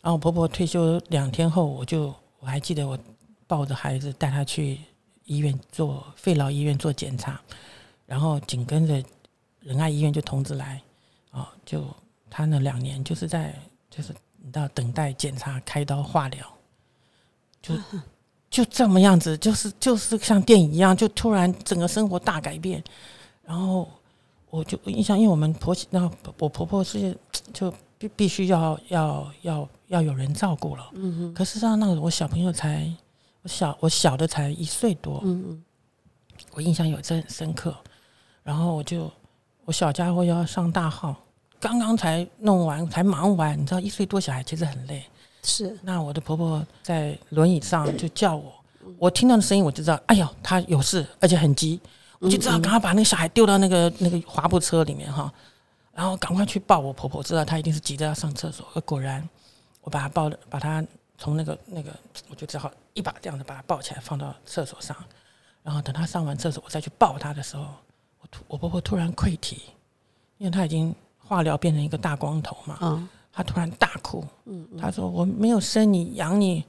然后我婆婆退休两天后，我就我还记得我抱着孩子带她去医院做肺痨医院做检查，然后紧跟着仁爱医院就通知来，哦，就他那两年就是在就是你知道等待检查、开刀、化疗，就就这么样子，就是就是像电影一样，就突然整个生活大改变，然后我就印象，因为我们婆媳，那我婆婆是就必必须要要要要有人照顾了。嗯哼，可是上那个我小朋友才，我小我小的才一岁多，嗯嗯我印象有这很深刻。然后我就我小家伙要上大号，刚刚才弄完才忙完，你知道一岁多小孩其实很累。是那我的婆婆在轮椅上就叫我，我听到的声音我就知道，哎呦，她有事，而且很急，我就知道赶快把那个小孩丢到那个那个滑步车里面哈，然后赶快去抱我婆婆，知道她一定是急着要上厕所。果然，我把她抱的，把她从那个那个，我就只好一把这样子把她抱起来放到厕所上，然后等她上完厕所，我再去抱她的时候，我突我婆婆突然溃体，因为她已经化疗变成一个大光头嘛，嗯。她突然大哭，她说：“我没有生你养你，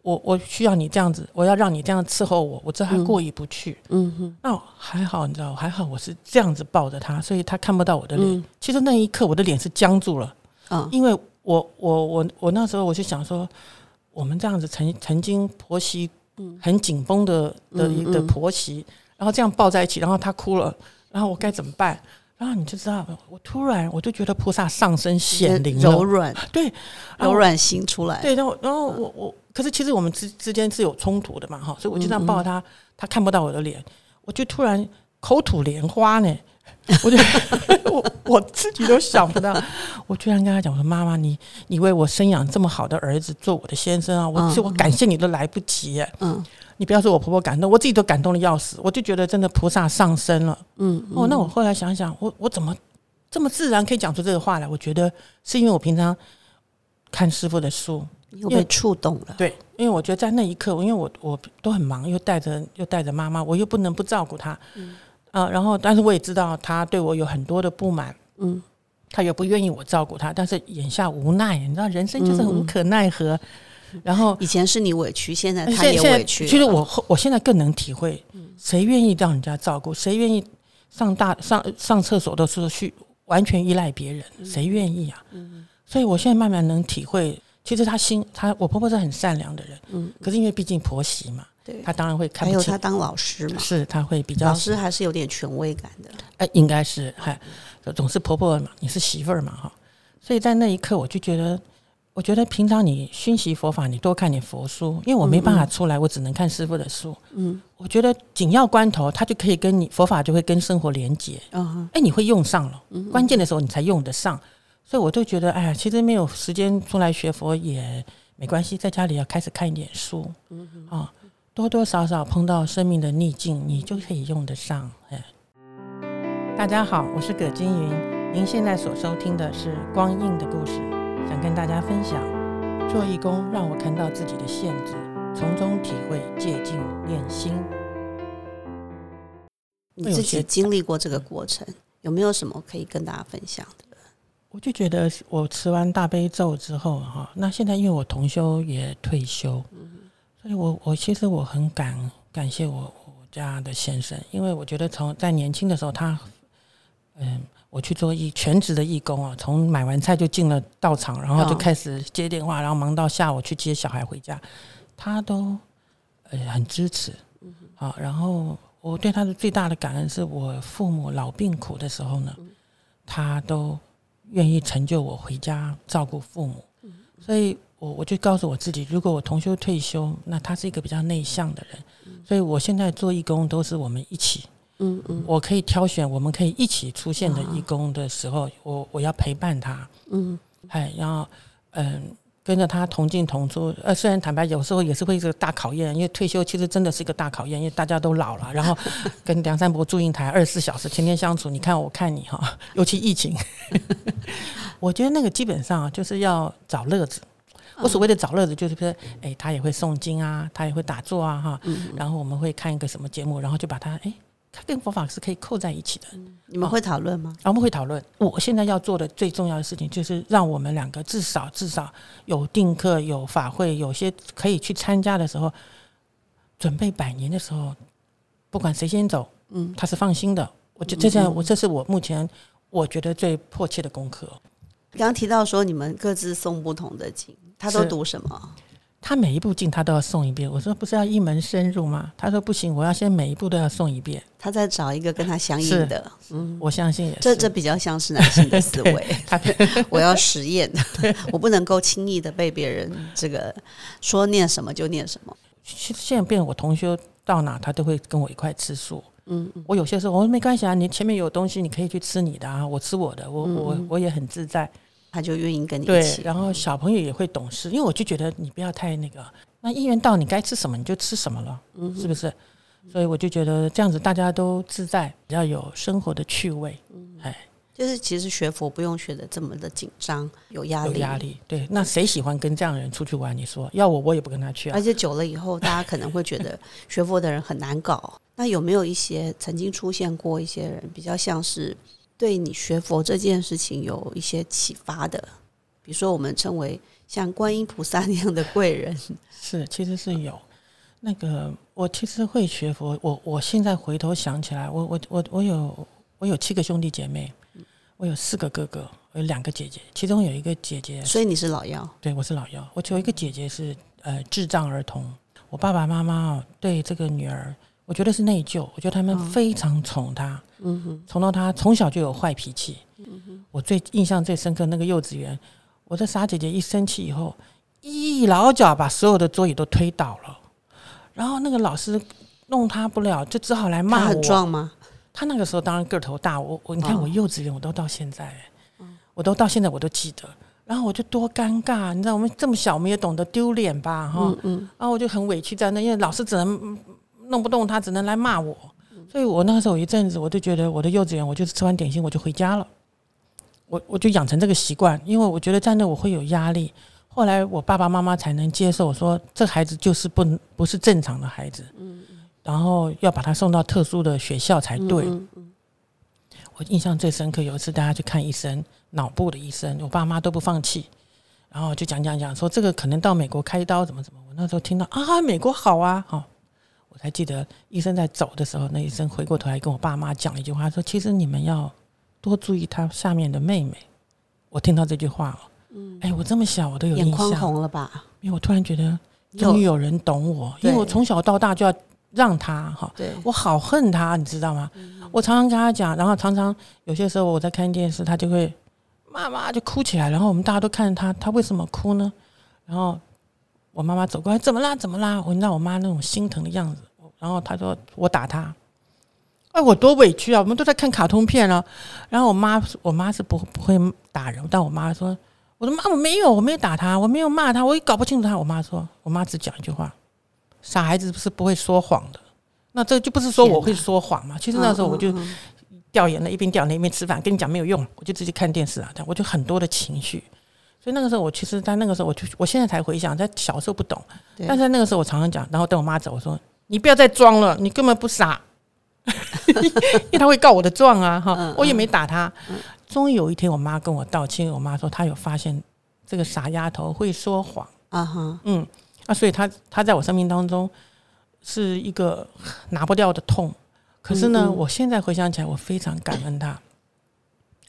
我我需要你这样子，我要让你这样伺候我。”我知道他过意不去，嗯哼。那还好，你知道，还好我是这样子抱着她，所以她看不到我的脸。嗯。其实那一刻我的脸是僵住了，嗯。因为我我我我那时候我就想说，我们这样子曾曾经婆媳很紧绷的的嗯嗯。的婆媳，然后这样抱在一起，然后他哭了，然后我该怎么办？然然后你就知道，我突然我就觉得菩萨上身显灵了，柔软，对，柔软心出来。对，然后然后我我，可是其实我们之之间是有冲突的嘛，哈，所以我就这样抱着他，他看不到我的脸，我就突然口吐莲花呢，我就 我我自己都想不到，我居然跟他讲说：“妈妈，你你为我生养这么好的儿子做我的先生啊，我我感谢你都来不及。耶，嗯你不要说我婆婆感动，我自己都感动的要死，我就觉得真的菩萨上身了。嗯，哦，那我后来想想，我我怎么这么自然可以讲出这个话来？我觉得是因为我平常看师傅的书，你又被触动了。对，因为我觉得在那一刻，因为我我都很忙，又带着又带着妈妈，我又不能不照顾她，嗯，啊，然后但是我也知道她对我有很多的不满，嗯，他也不愿意我照顾他，但是眼下无奈，你知道人生就是很无可奈何，然后以前是你委屈，现在他也委屈。其实我后我现在更能体会，谁愿意让人家照顾，谁愿意上大上上厕所的时候去完全依赖别人，谁愿意啊？所以我现在慢慢能体会，其实她心，她我婆婆是很善良的人，嗯可是因为毕竟婆媳嘛，对，她当然会看不清还有他，当老师嘛，是她会比较老师还是有点权威感的。哎，应该是嗨，总是婆婆嘛，你是媳妇儿嘛哈，所以在那一刻我就觉得，我觉得平常你熏习佛法，你多看点佛书，因为我没办法出来，我只能看师傅的书。嗯。我觉得紧要关头，它就可以跟你佛法就会跟生活连接，嗯哼。哎，你会用上了，关键的时候你才用得上，所以我就觉得，哎呀，其实没有时间出来学佛也没关系，在家里要开始看一点书，啊，多多少少碰到生命的逆境，你就可以用得上，哎。大家好，我是葛金云。您现在所收听的是《光印的故事》，想跟大家分享，做义工让我看到自己的限制，从中体会借镜练心。你自己经历过这个过程，有没有什么可以跟大家分享的？我就觉得我吃完大悲咒之后哈，那现在因为我同修也退休，所以我我其实我很感感谢我我家的先生，因为我觉得从在年轻的时候他，嗯，我去做义全职的义工啊，从买完菜就进了道场，然后就哦开始接电话，然后忙到下午去接小孩回家，他都呃很支持，啊，然后我对他的最大的感恩是我父母老病苦的时候呢，他都愿意成就我回家照顾父母，所以我我就告诉我自己，如果我同修退休，那他是一个比较内向的人，所以我现在做义工都是我们一起，嗯嗯。我可以挑选我们可以一起出现的义工的时候，我我要陪伴他，嗯，哎，然后嗯。跟着他同进同出，呃，虽然坦白有时候也是会是个大考验，因为退休其实真的是一个大考验，因为大家都老了，然后 跟梁山伯祝英台二十四小时天天相处，你看我看你哈，尤其疫情，我觉得那个基本上啊就是要找乐子。我所谓的找乐子，就是说，哎，他也会诵经啊，他也会打坐啊，哈，然后我们会看一个什么节目，然后就把他，哎，它跟佛法是可以扣在一起的。你们会讨论吗？我们会讨论。我现在要做的最重要的事情，就是让我们两个至少至少有定课、有法会、有些可以去参加的时候，准备百年的时候，不管谁先走，嗯，他是放心的。我觉得这这样，我这是我目前我觉得最迫切的功课。刚刚提到说你们各自送不同的经，他都读什么？他每一步进他都要送一遍。我说不是要一门深入吗？他说不行，我要先每一步都要送一遍。他在找一个跟他相应的，嗯，我相信也是。这这比较像是男性的 思维。他 我要实验，我不能够轻易的被别人这个说念什么就念什么。现现在变我同学到哪，他都会跟我一块吃素。嗯嗯我有些时候我说没关系啊，你前面有东西你可以去吃你的啊，我吃我的，我我我也很自在。他就愿意跟你一对，起。然后小朋友也会懂事，因为我就觉得你不要太那个，那意愿到你该吃什么你就吃什么了，是不是？所以我就觉得这样子大家都自在，比较有生活的趣味，哎，就是其实学佛不用学的这么的紧张，有压力。有压力。对，那谁喜欢跟这样的人出去玩？你说要我我也不跟他去啊而。且久了以后，大家可能会觉得 学佛的人很难搞。那有没有一些曾经出现过一些人，比较像是对你学佛这件事情有一些启发的？比如说，我们称为像观音菩萨那样的贵人，是，其实是有。那个，我其实会学佛。我我现在回头想起来，我我我我有我有七个兄弟姐妹，我有四个哥哥，我有两个姐姐，其中有一个姐姐所以你是老幺。对，我是老幺。我有一个姐姐是呃智障儿童。我爸爸妈妈哦对这个女儿我觉得是内疚。我觉得他们非常宠他，嗯哼，宠到他从小就有坏脾气。嗯哼，我最印象最深刻那个幼稚园，我的傻姐姐一生气以后，一老脚把所有的桌椅都推倒了，然后那个老师弄他不了，就只好来骂我。很壮吗？他那个时候当然个头大，我我你看我幼稚园我都到现在，我都到现在我都记得。然后我就多尴尬，你知道我们这么小，我们也懂得丢脸吧？哈，嗯然后我就很委屈在那，因为老师只能弄不动他，只能来骂我。所以我那个时候一阵子，我就觉得我的幼稚园，我就是吃完点心我就回家了。我我就养成这个习惯，因为我觉得在那我会有压力。后来我爸爸妈妈才能接受，说这孩子就是不不是正常的孩子，然后要把他送到特殊的学校才对。我印象最深刻，有一次大家去看医生。脑部的医生，我爸妈都不放弃，然后就讲讲讲，说这个可能到美国开刀怎么怎么。我那时候听到啊，美国好啊，好，才记得医生在走的时候，那医生回过头来跟我爸妈讲了一句话，说其实你们要多注意他下面的妹妹。我听到这句话了，嗯，哎，我这么小我都有印象，红了吧？因为我突然觉得终于有人懂我，因为我从小到大就要让他哈，对我好恨他，你知道吗？我常常跟他讲，然后常常有些时候我在看电视，他就会。妈妈就哭起来，然后我们大家都看着他，他为什么哭呢？然后我妈妈走过来，怎么啦？怎么啦？我知道我妈那种心疼的样子。然后他说我打他，哎，我多委屈啊！我们都在看卡通片了。然后我妈，我妈是不不会打人，但我妈说，我的妈我没有，我没有打他，我没有骂他，我也搞不清楚他。我妈说，我妈只讲一句话：傻孩子是不会说谎的。那这就不是说我会说谎嘛？其实那时候我就。掉眼泪，一边掉眼泪一边吃饭。跟你讲没有用，我就自己看电视啊。我就很多的情绪，所以那个时候我其实，在那个时候，我就我现在才回想，在小时候不懂，但是在那个时候我常常讲。然后等我妈走，我说：“你不要再装了，你根本不傻。”因为他会告我的状啊，哈，我也没打他。终于有一天，我妈跟我道歉，我妈说她有发现这个傻丫头会说谎啊，哈，嗯，啊，所以她她在我生命当中是一个拿不掉的痛。可是呢，我现在回想起来，我非常感恩她。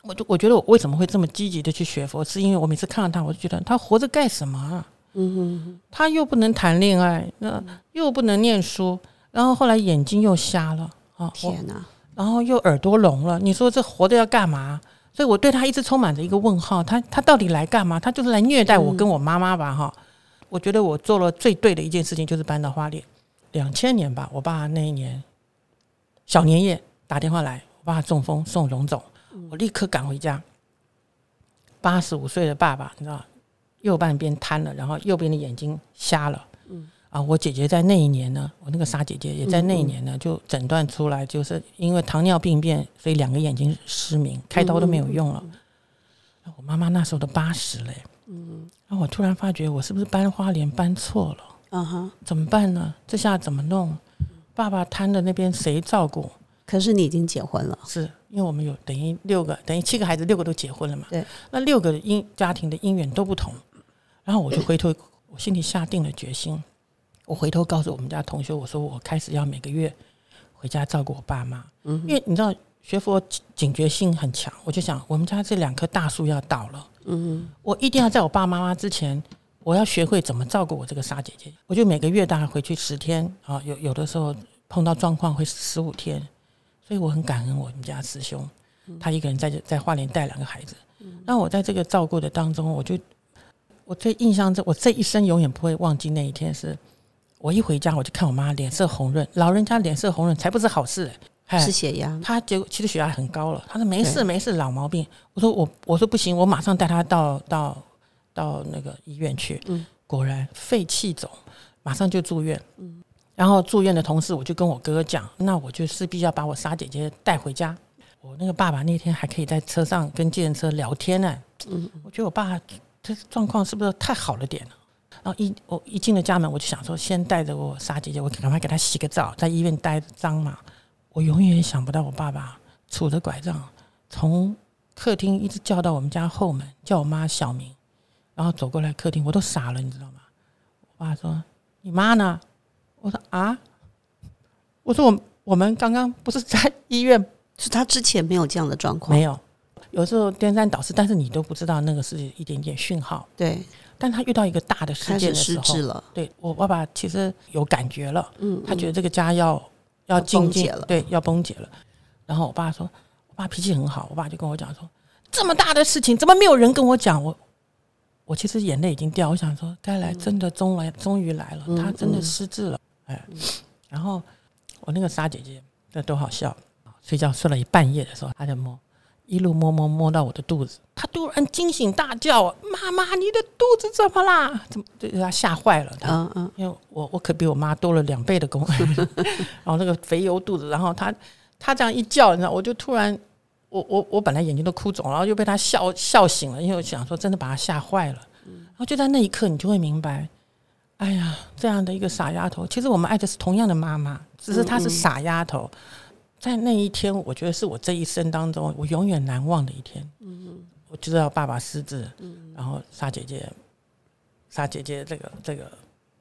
我就我觉得我为什么会这么积极的去学佛，是因为我每次看到她，我就觉得她活着干什么？嗯哼，他又不能谈恋爱，那又不能念书，然后后来眼睛又瞎了啊！天哪！然后又耳朵聋了，你说这活着要干嘛？所以我对他一直充满着一个问号。他他到底来干嘛？他就是来虐待我跟我妈妈吧？哈！我觉得我做了最对的一件事情，就是搬到花莲。两千年吧，我爸那一年。小年夜打电话来，我爸中风送荣总，我立刻赶回家。八十五岁的爸爸，你知道，右半边瘫了，然后右边的眼睛瞎了。嗯啊，我姐姐在那一年呢，我那个傻姐姐也在那一年呢，就诊断出来，就是因为糖尿病变，所以两个眼睛失明，开刀都没有用了。我妈妈那时候都八十嘞。嗯，然后我突然发觉，我是不是搬花莲搬错了？嗯哼，怎么办呢？这下怎么弄？爸爸瘫的那边谁照顾？可是你已经结婚了，是因为我们有等于六个，等于七个孩子，六个都结婚了嘛？对。那六个因家庭的姻缘都不同，然后我就回头，我心里下定了决心，我回头告诉我们家同学，我说我开始要每个月回家照顾我爸妈。嗯。因为你知道学佛警觉性很强，我就想我们家这两棵大树要倒了。嗯。我一定要在我爸爸妈妈之前。我要学会怎么照顾我这个傻姐姐，我就每个月大概回去十天啊，有有的时候碰到状况会十五天，所以我很感恩我们家师兄，他一个人在在花莲带两个孩子，那我在这个照顾的当中，我就我最印象这我这一生永远不会忘记那一天，是我一回家我就看我妈脸色红润，老人家脸色红润才不是好事，是血压，他结果其实血压很高了，他说没事没事老毛病，我说我我说不行，我马上带他到到。到那个医院去，果然肺气肿，马上就住院。然后住院的同时，我就跟我哥哥讲，那我就势必要把我傻姐姐带回家。我那个爸爸那天还可以在车上跟计程车聊天呢。嗯，我觉得我爸这状况是不是太好了点？然后一我一进了家门，我就想说，先带着我傻姐姐，我赶快给她洗个澡，在医院待脏嘛。我永远想不到我爸爸杵着拐杖从客厅一直叫到我们家后门，叫我妈小名。然后走过来客厅，我都傻了，你知道吗？我爸说：“你妈呢？”我说：“啊，我说我我们刚刚不是在医院？是他之前没有这样的状况，没有。有时候颠三倒四，但是你都不知道那个是一点点讯号。对，但他遇到一个大的事件的时候，了。对我爸爸其实有感觉了，嗯，他觉得这个家要要进崩解了，对，要崩解了。然后我爸说，我爸脾气很好，我爸就跟我讲说，这么大的事情怎么没有人跟我讲？我我其实眼泪已经掉，我想说，该来真的终来终于来了，他真的失智了，哎，然后我那个沙姐姐这多好笑，睡觉睡了一半夜的时候，她在摸。一路摸摸摸到我的肚子，他突然惊醒大叫：“妈妈，你的肚子怎么啦？怎么？”就他吓坏了。他，嗯嗯，因为我我可比我妈多了两倍的功，然后那个肥油肚子，然后他他这样一叫，你知道，我就突然，我我我本来眼睛都哭肿，然后就被他笑笑醒了，因为我想说真的把他吓坏了。然后就在那一刻，你就会明白，哎呀，这样的一个傻丫头，其实我们爱的是同样的妈妈，只是她是傻丫头。在那一天，我觉得是我这一生当中我永远难忘的一天。嗯，我知道爸爸失智，嗯，然后沙姐姐，沙姐姐这个这个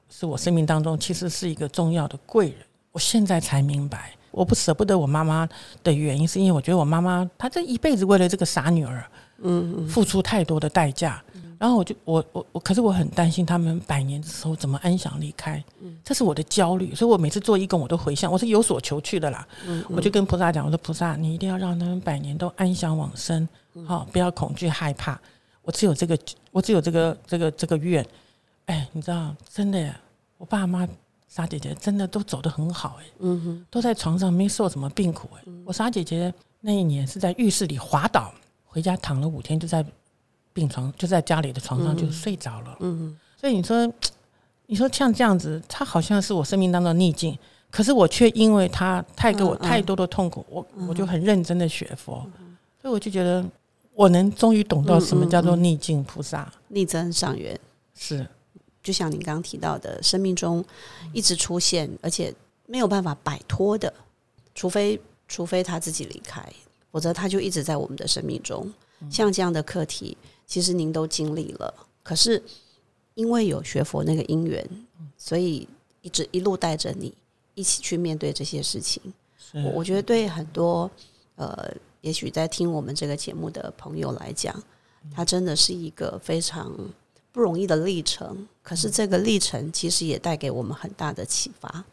是我生命当中其实是一个重要的贵人。我现在才明白，我不舍不得我妈妈的原因，是因为我觉得我妈妈她这一辈子为了这个傻女儿，嗯，付出太多的代价。然后我就我我我，可是我很担心他们百年的时候怎么安详离开，嗯这是我的焦虑，所以我每次做义工我都回向，我是有所求去的啦。嗯我就跟菩萨讲，我说菩萨，你一定要让他们百年都安详往生，好，不要恐惧害怕。我只有这个，我只有这个这个这个愿。哎，你知道，真的，我爸妈傻姐姐真的都走得很好，哎，嗯哼，都在床上没受什么病苦，哎，我傻姐姐那一年是在浴室里滑倒，回家躺了五天，就在。病床就在家里的床上就睡着了，嗯，所以你说，你说像这样子，他好像是我生命当中逆境，可是我却因为他太给我太多的痛苦，我我就很认真的学佛，所以我就觉得我能终于懂到什么叫做逆境菩萨，逆增上缘。是，就像你刚刚提到的，生命中一直出现，而且没有办法摆脱的，除非除非他自己离开，否则他就一直在我们的生命中，像这样的课题。其实您都经历了，可是因为有学佛那个因缘，所以一直一路带着你一起去面对这些事情。我我觉得对很多呃，也许在听我们这个节目的朋友来讲，它真的是一个非常不容易的历程。可是这个历程其实也带给我们很大的启发，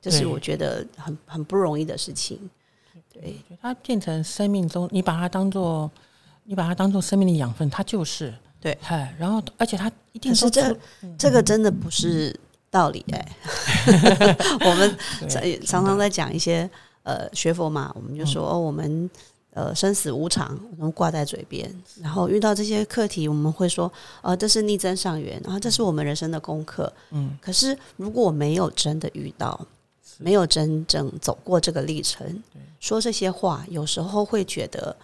这是我觉得很很不容易的事情。对，它变成生命中，你把它当做。你把它当做生命的养分，它就是对，嗨，然后而且它一定是这这个真的不是道理哎。我们常常在讲一些呃学佛嘛，我们就说哦，我们呃生死无常，我们挂在嘴边，然后遇到这些课题，我们会说呃这是逆增上缘，然后这是我们人生的功课。嗯，可是如果没有真的遇到，没有真正走过这个历程，说这些话，有时候会觉得。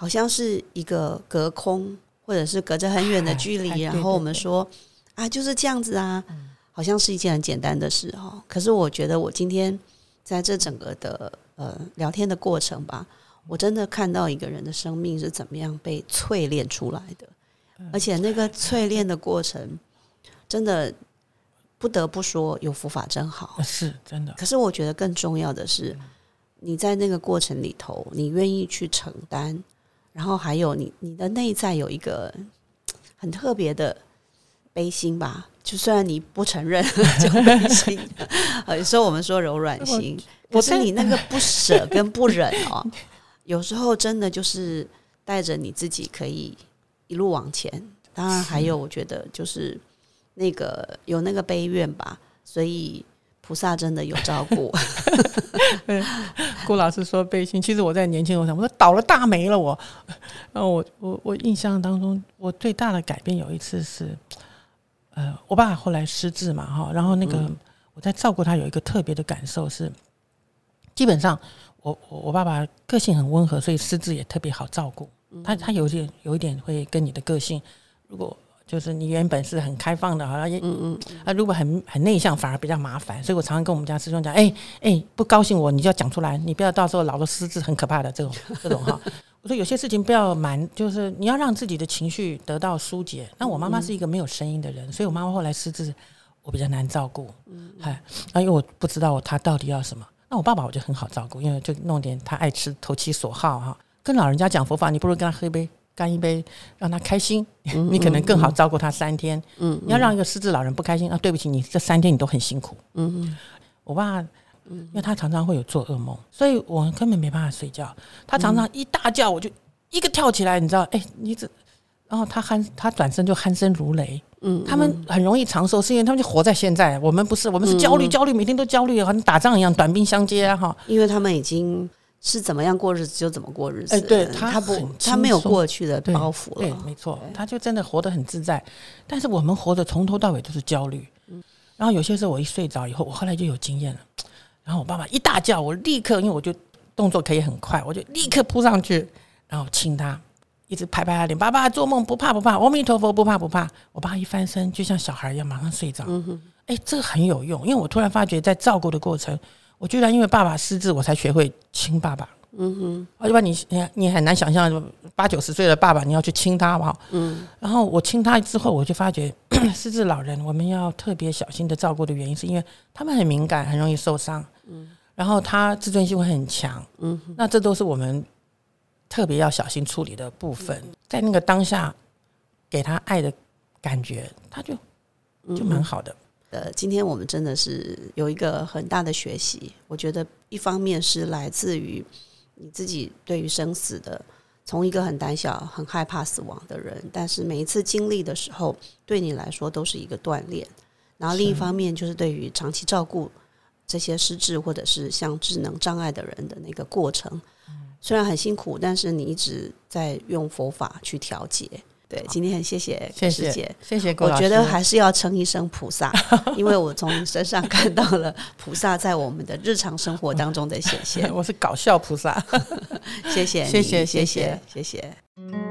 好像是一个隔空，或者是隔着很远的距离，然后我们说啊，就是这样子啊，好像是一件很简单的事哦。可是我觉得，我今天在这整个的呃聊天的过程吧，我真的看到一个人的生命是怎么样被淬炼出来的，而且那个淬炼的过程，真的不得不说有佛法真好，是真的。可是我觉得更重要的是，你在那个过程里头，你愿意去承担。然后还有你，你的内在有一个 很特别的悲心吧？就虽然你不承认，就悲心。有时候我们说柔软心，可是你那个不舍跟不忍哦，有时候真的就是带着你自己可以一路往前。当然还有，我觉得就是那个有那个悲怨吧，所以。菩萨真的有照顾。顾老师说背心，其实我在年轻我想，我说倒了大霉了我。然后我我我印象当中，我最大的改变有一次是，呃，我爸后来失智嘛哈，然后那个我在照顾他有一个特别的感受是，基本上我我我爸爸个性很温和，所以失智也特别好照顾。他他有点有一点会跟你的个性，如果。就是你原本是很开放的，好像也嗯嗯啊，如果很很内向，反而比较麻烦。所以我常常跟我们家师兄讲，哎哎，不高兴我你就要讲出来，你不要到时候老了失智，很可怕的这种 这种哈。我说有些事情不要瞒，就是你要让自己的情绪得到疏解。那我妈妈是一个没有声音的人，所以我妈妈后来失智，我比较难照顾。嗯，嗨，那因为我不知道她到底要什么。那我爸爸我就很好照顾，因为就弄点他爱吃，投其所好哈。跟老人家讲佛法，你不如跟他喝一杯。干一杯，让他开心，你可能更好照顾他三天。嗯，你要让一个失智老人不开心啊，对不起，你这三天你都很辛苦。嗯嗯，我爸因为他常常会有做噩梦，所以我根本没办法睡觉。他常常一大叫，我就一个跳起来，你知道？哎，你这，然后他鼾，他转身就鼾声如雷。嗯，他们很容易长寿，是因为他们就活在现在。我们不是，我们是焦虑，焦虑，每天都焦虑，好像打仗一样，短兵相接啊！哈，因为他们已经是怎么样过日子就怎么过日子。哎，对他不，他没有过去的包袱了。对，没错，他就真的活得很自在。但是我们活的从头到尾都是焦虑。嗯，然后有些时候我一睡着以后，我后来就有经验了。然后我爸爸一大叫，我立刻，因为我就动作可以很快，我就立刻扑上去，然后亲他。一直拍拍他脸，爸爸做梦不怕不怕，阿弥陀佛不怕不怕。我爸一翻身，就像小孩一样，马上睡着。哎，这个很有用，因为我突然发觉，在照顾的过程，我居然因为爸爸失智，我才学会亲爸爸。嗯哼，要不然你你你很难想象八九十岁的爸爸，你要去亲他好？嗯。然后我亲他之后，我就发觉 失智老人我们要特别小心的照顾的原因，是因为他们很敏感，很容易受伤。嗯。然后他自尊心会很强。嗯。那这都是我们。特别要小心处理的部分，在那个当下给他爱的感觉，他就就蛮好的。呃，今天我们真的是有一个很大的学习。我觉得一方面是来自于你自己对于生死的，从一个很胆小、很害怕死亡的人，但是每一次经历的时候，对你来说都是一个锻炼。然后另一方面就是对于长期照顾这些失智或者是像智能障碍的人的那个过程。虽然很辛苦，但是你一直在用佛法去调节。对今天很谢谢师姐。谢谢我觉得还是要称一声菩萨 因为我从身上看到了 菩萨在我们的日常生活当中的显现。我是搞笑菩萨。谢谢谢谢。谢谢谢谢。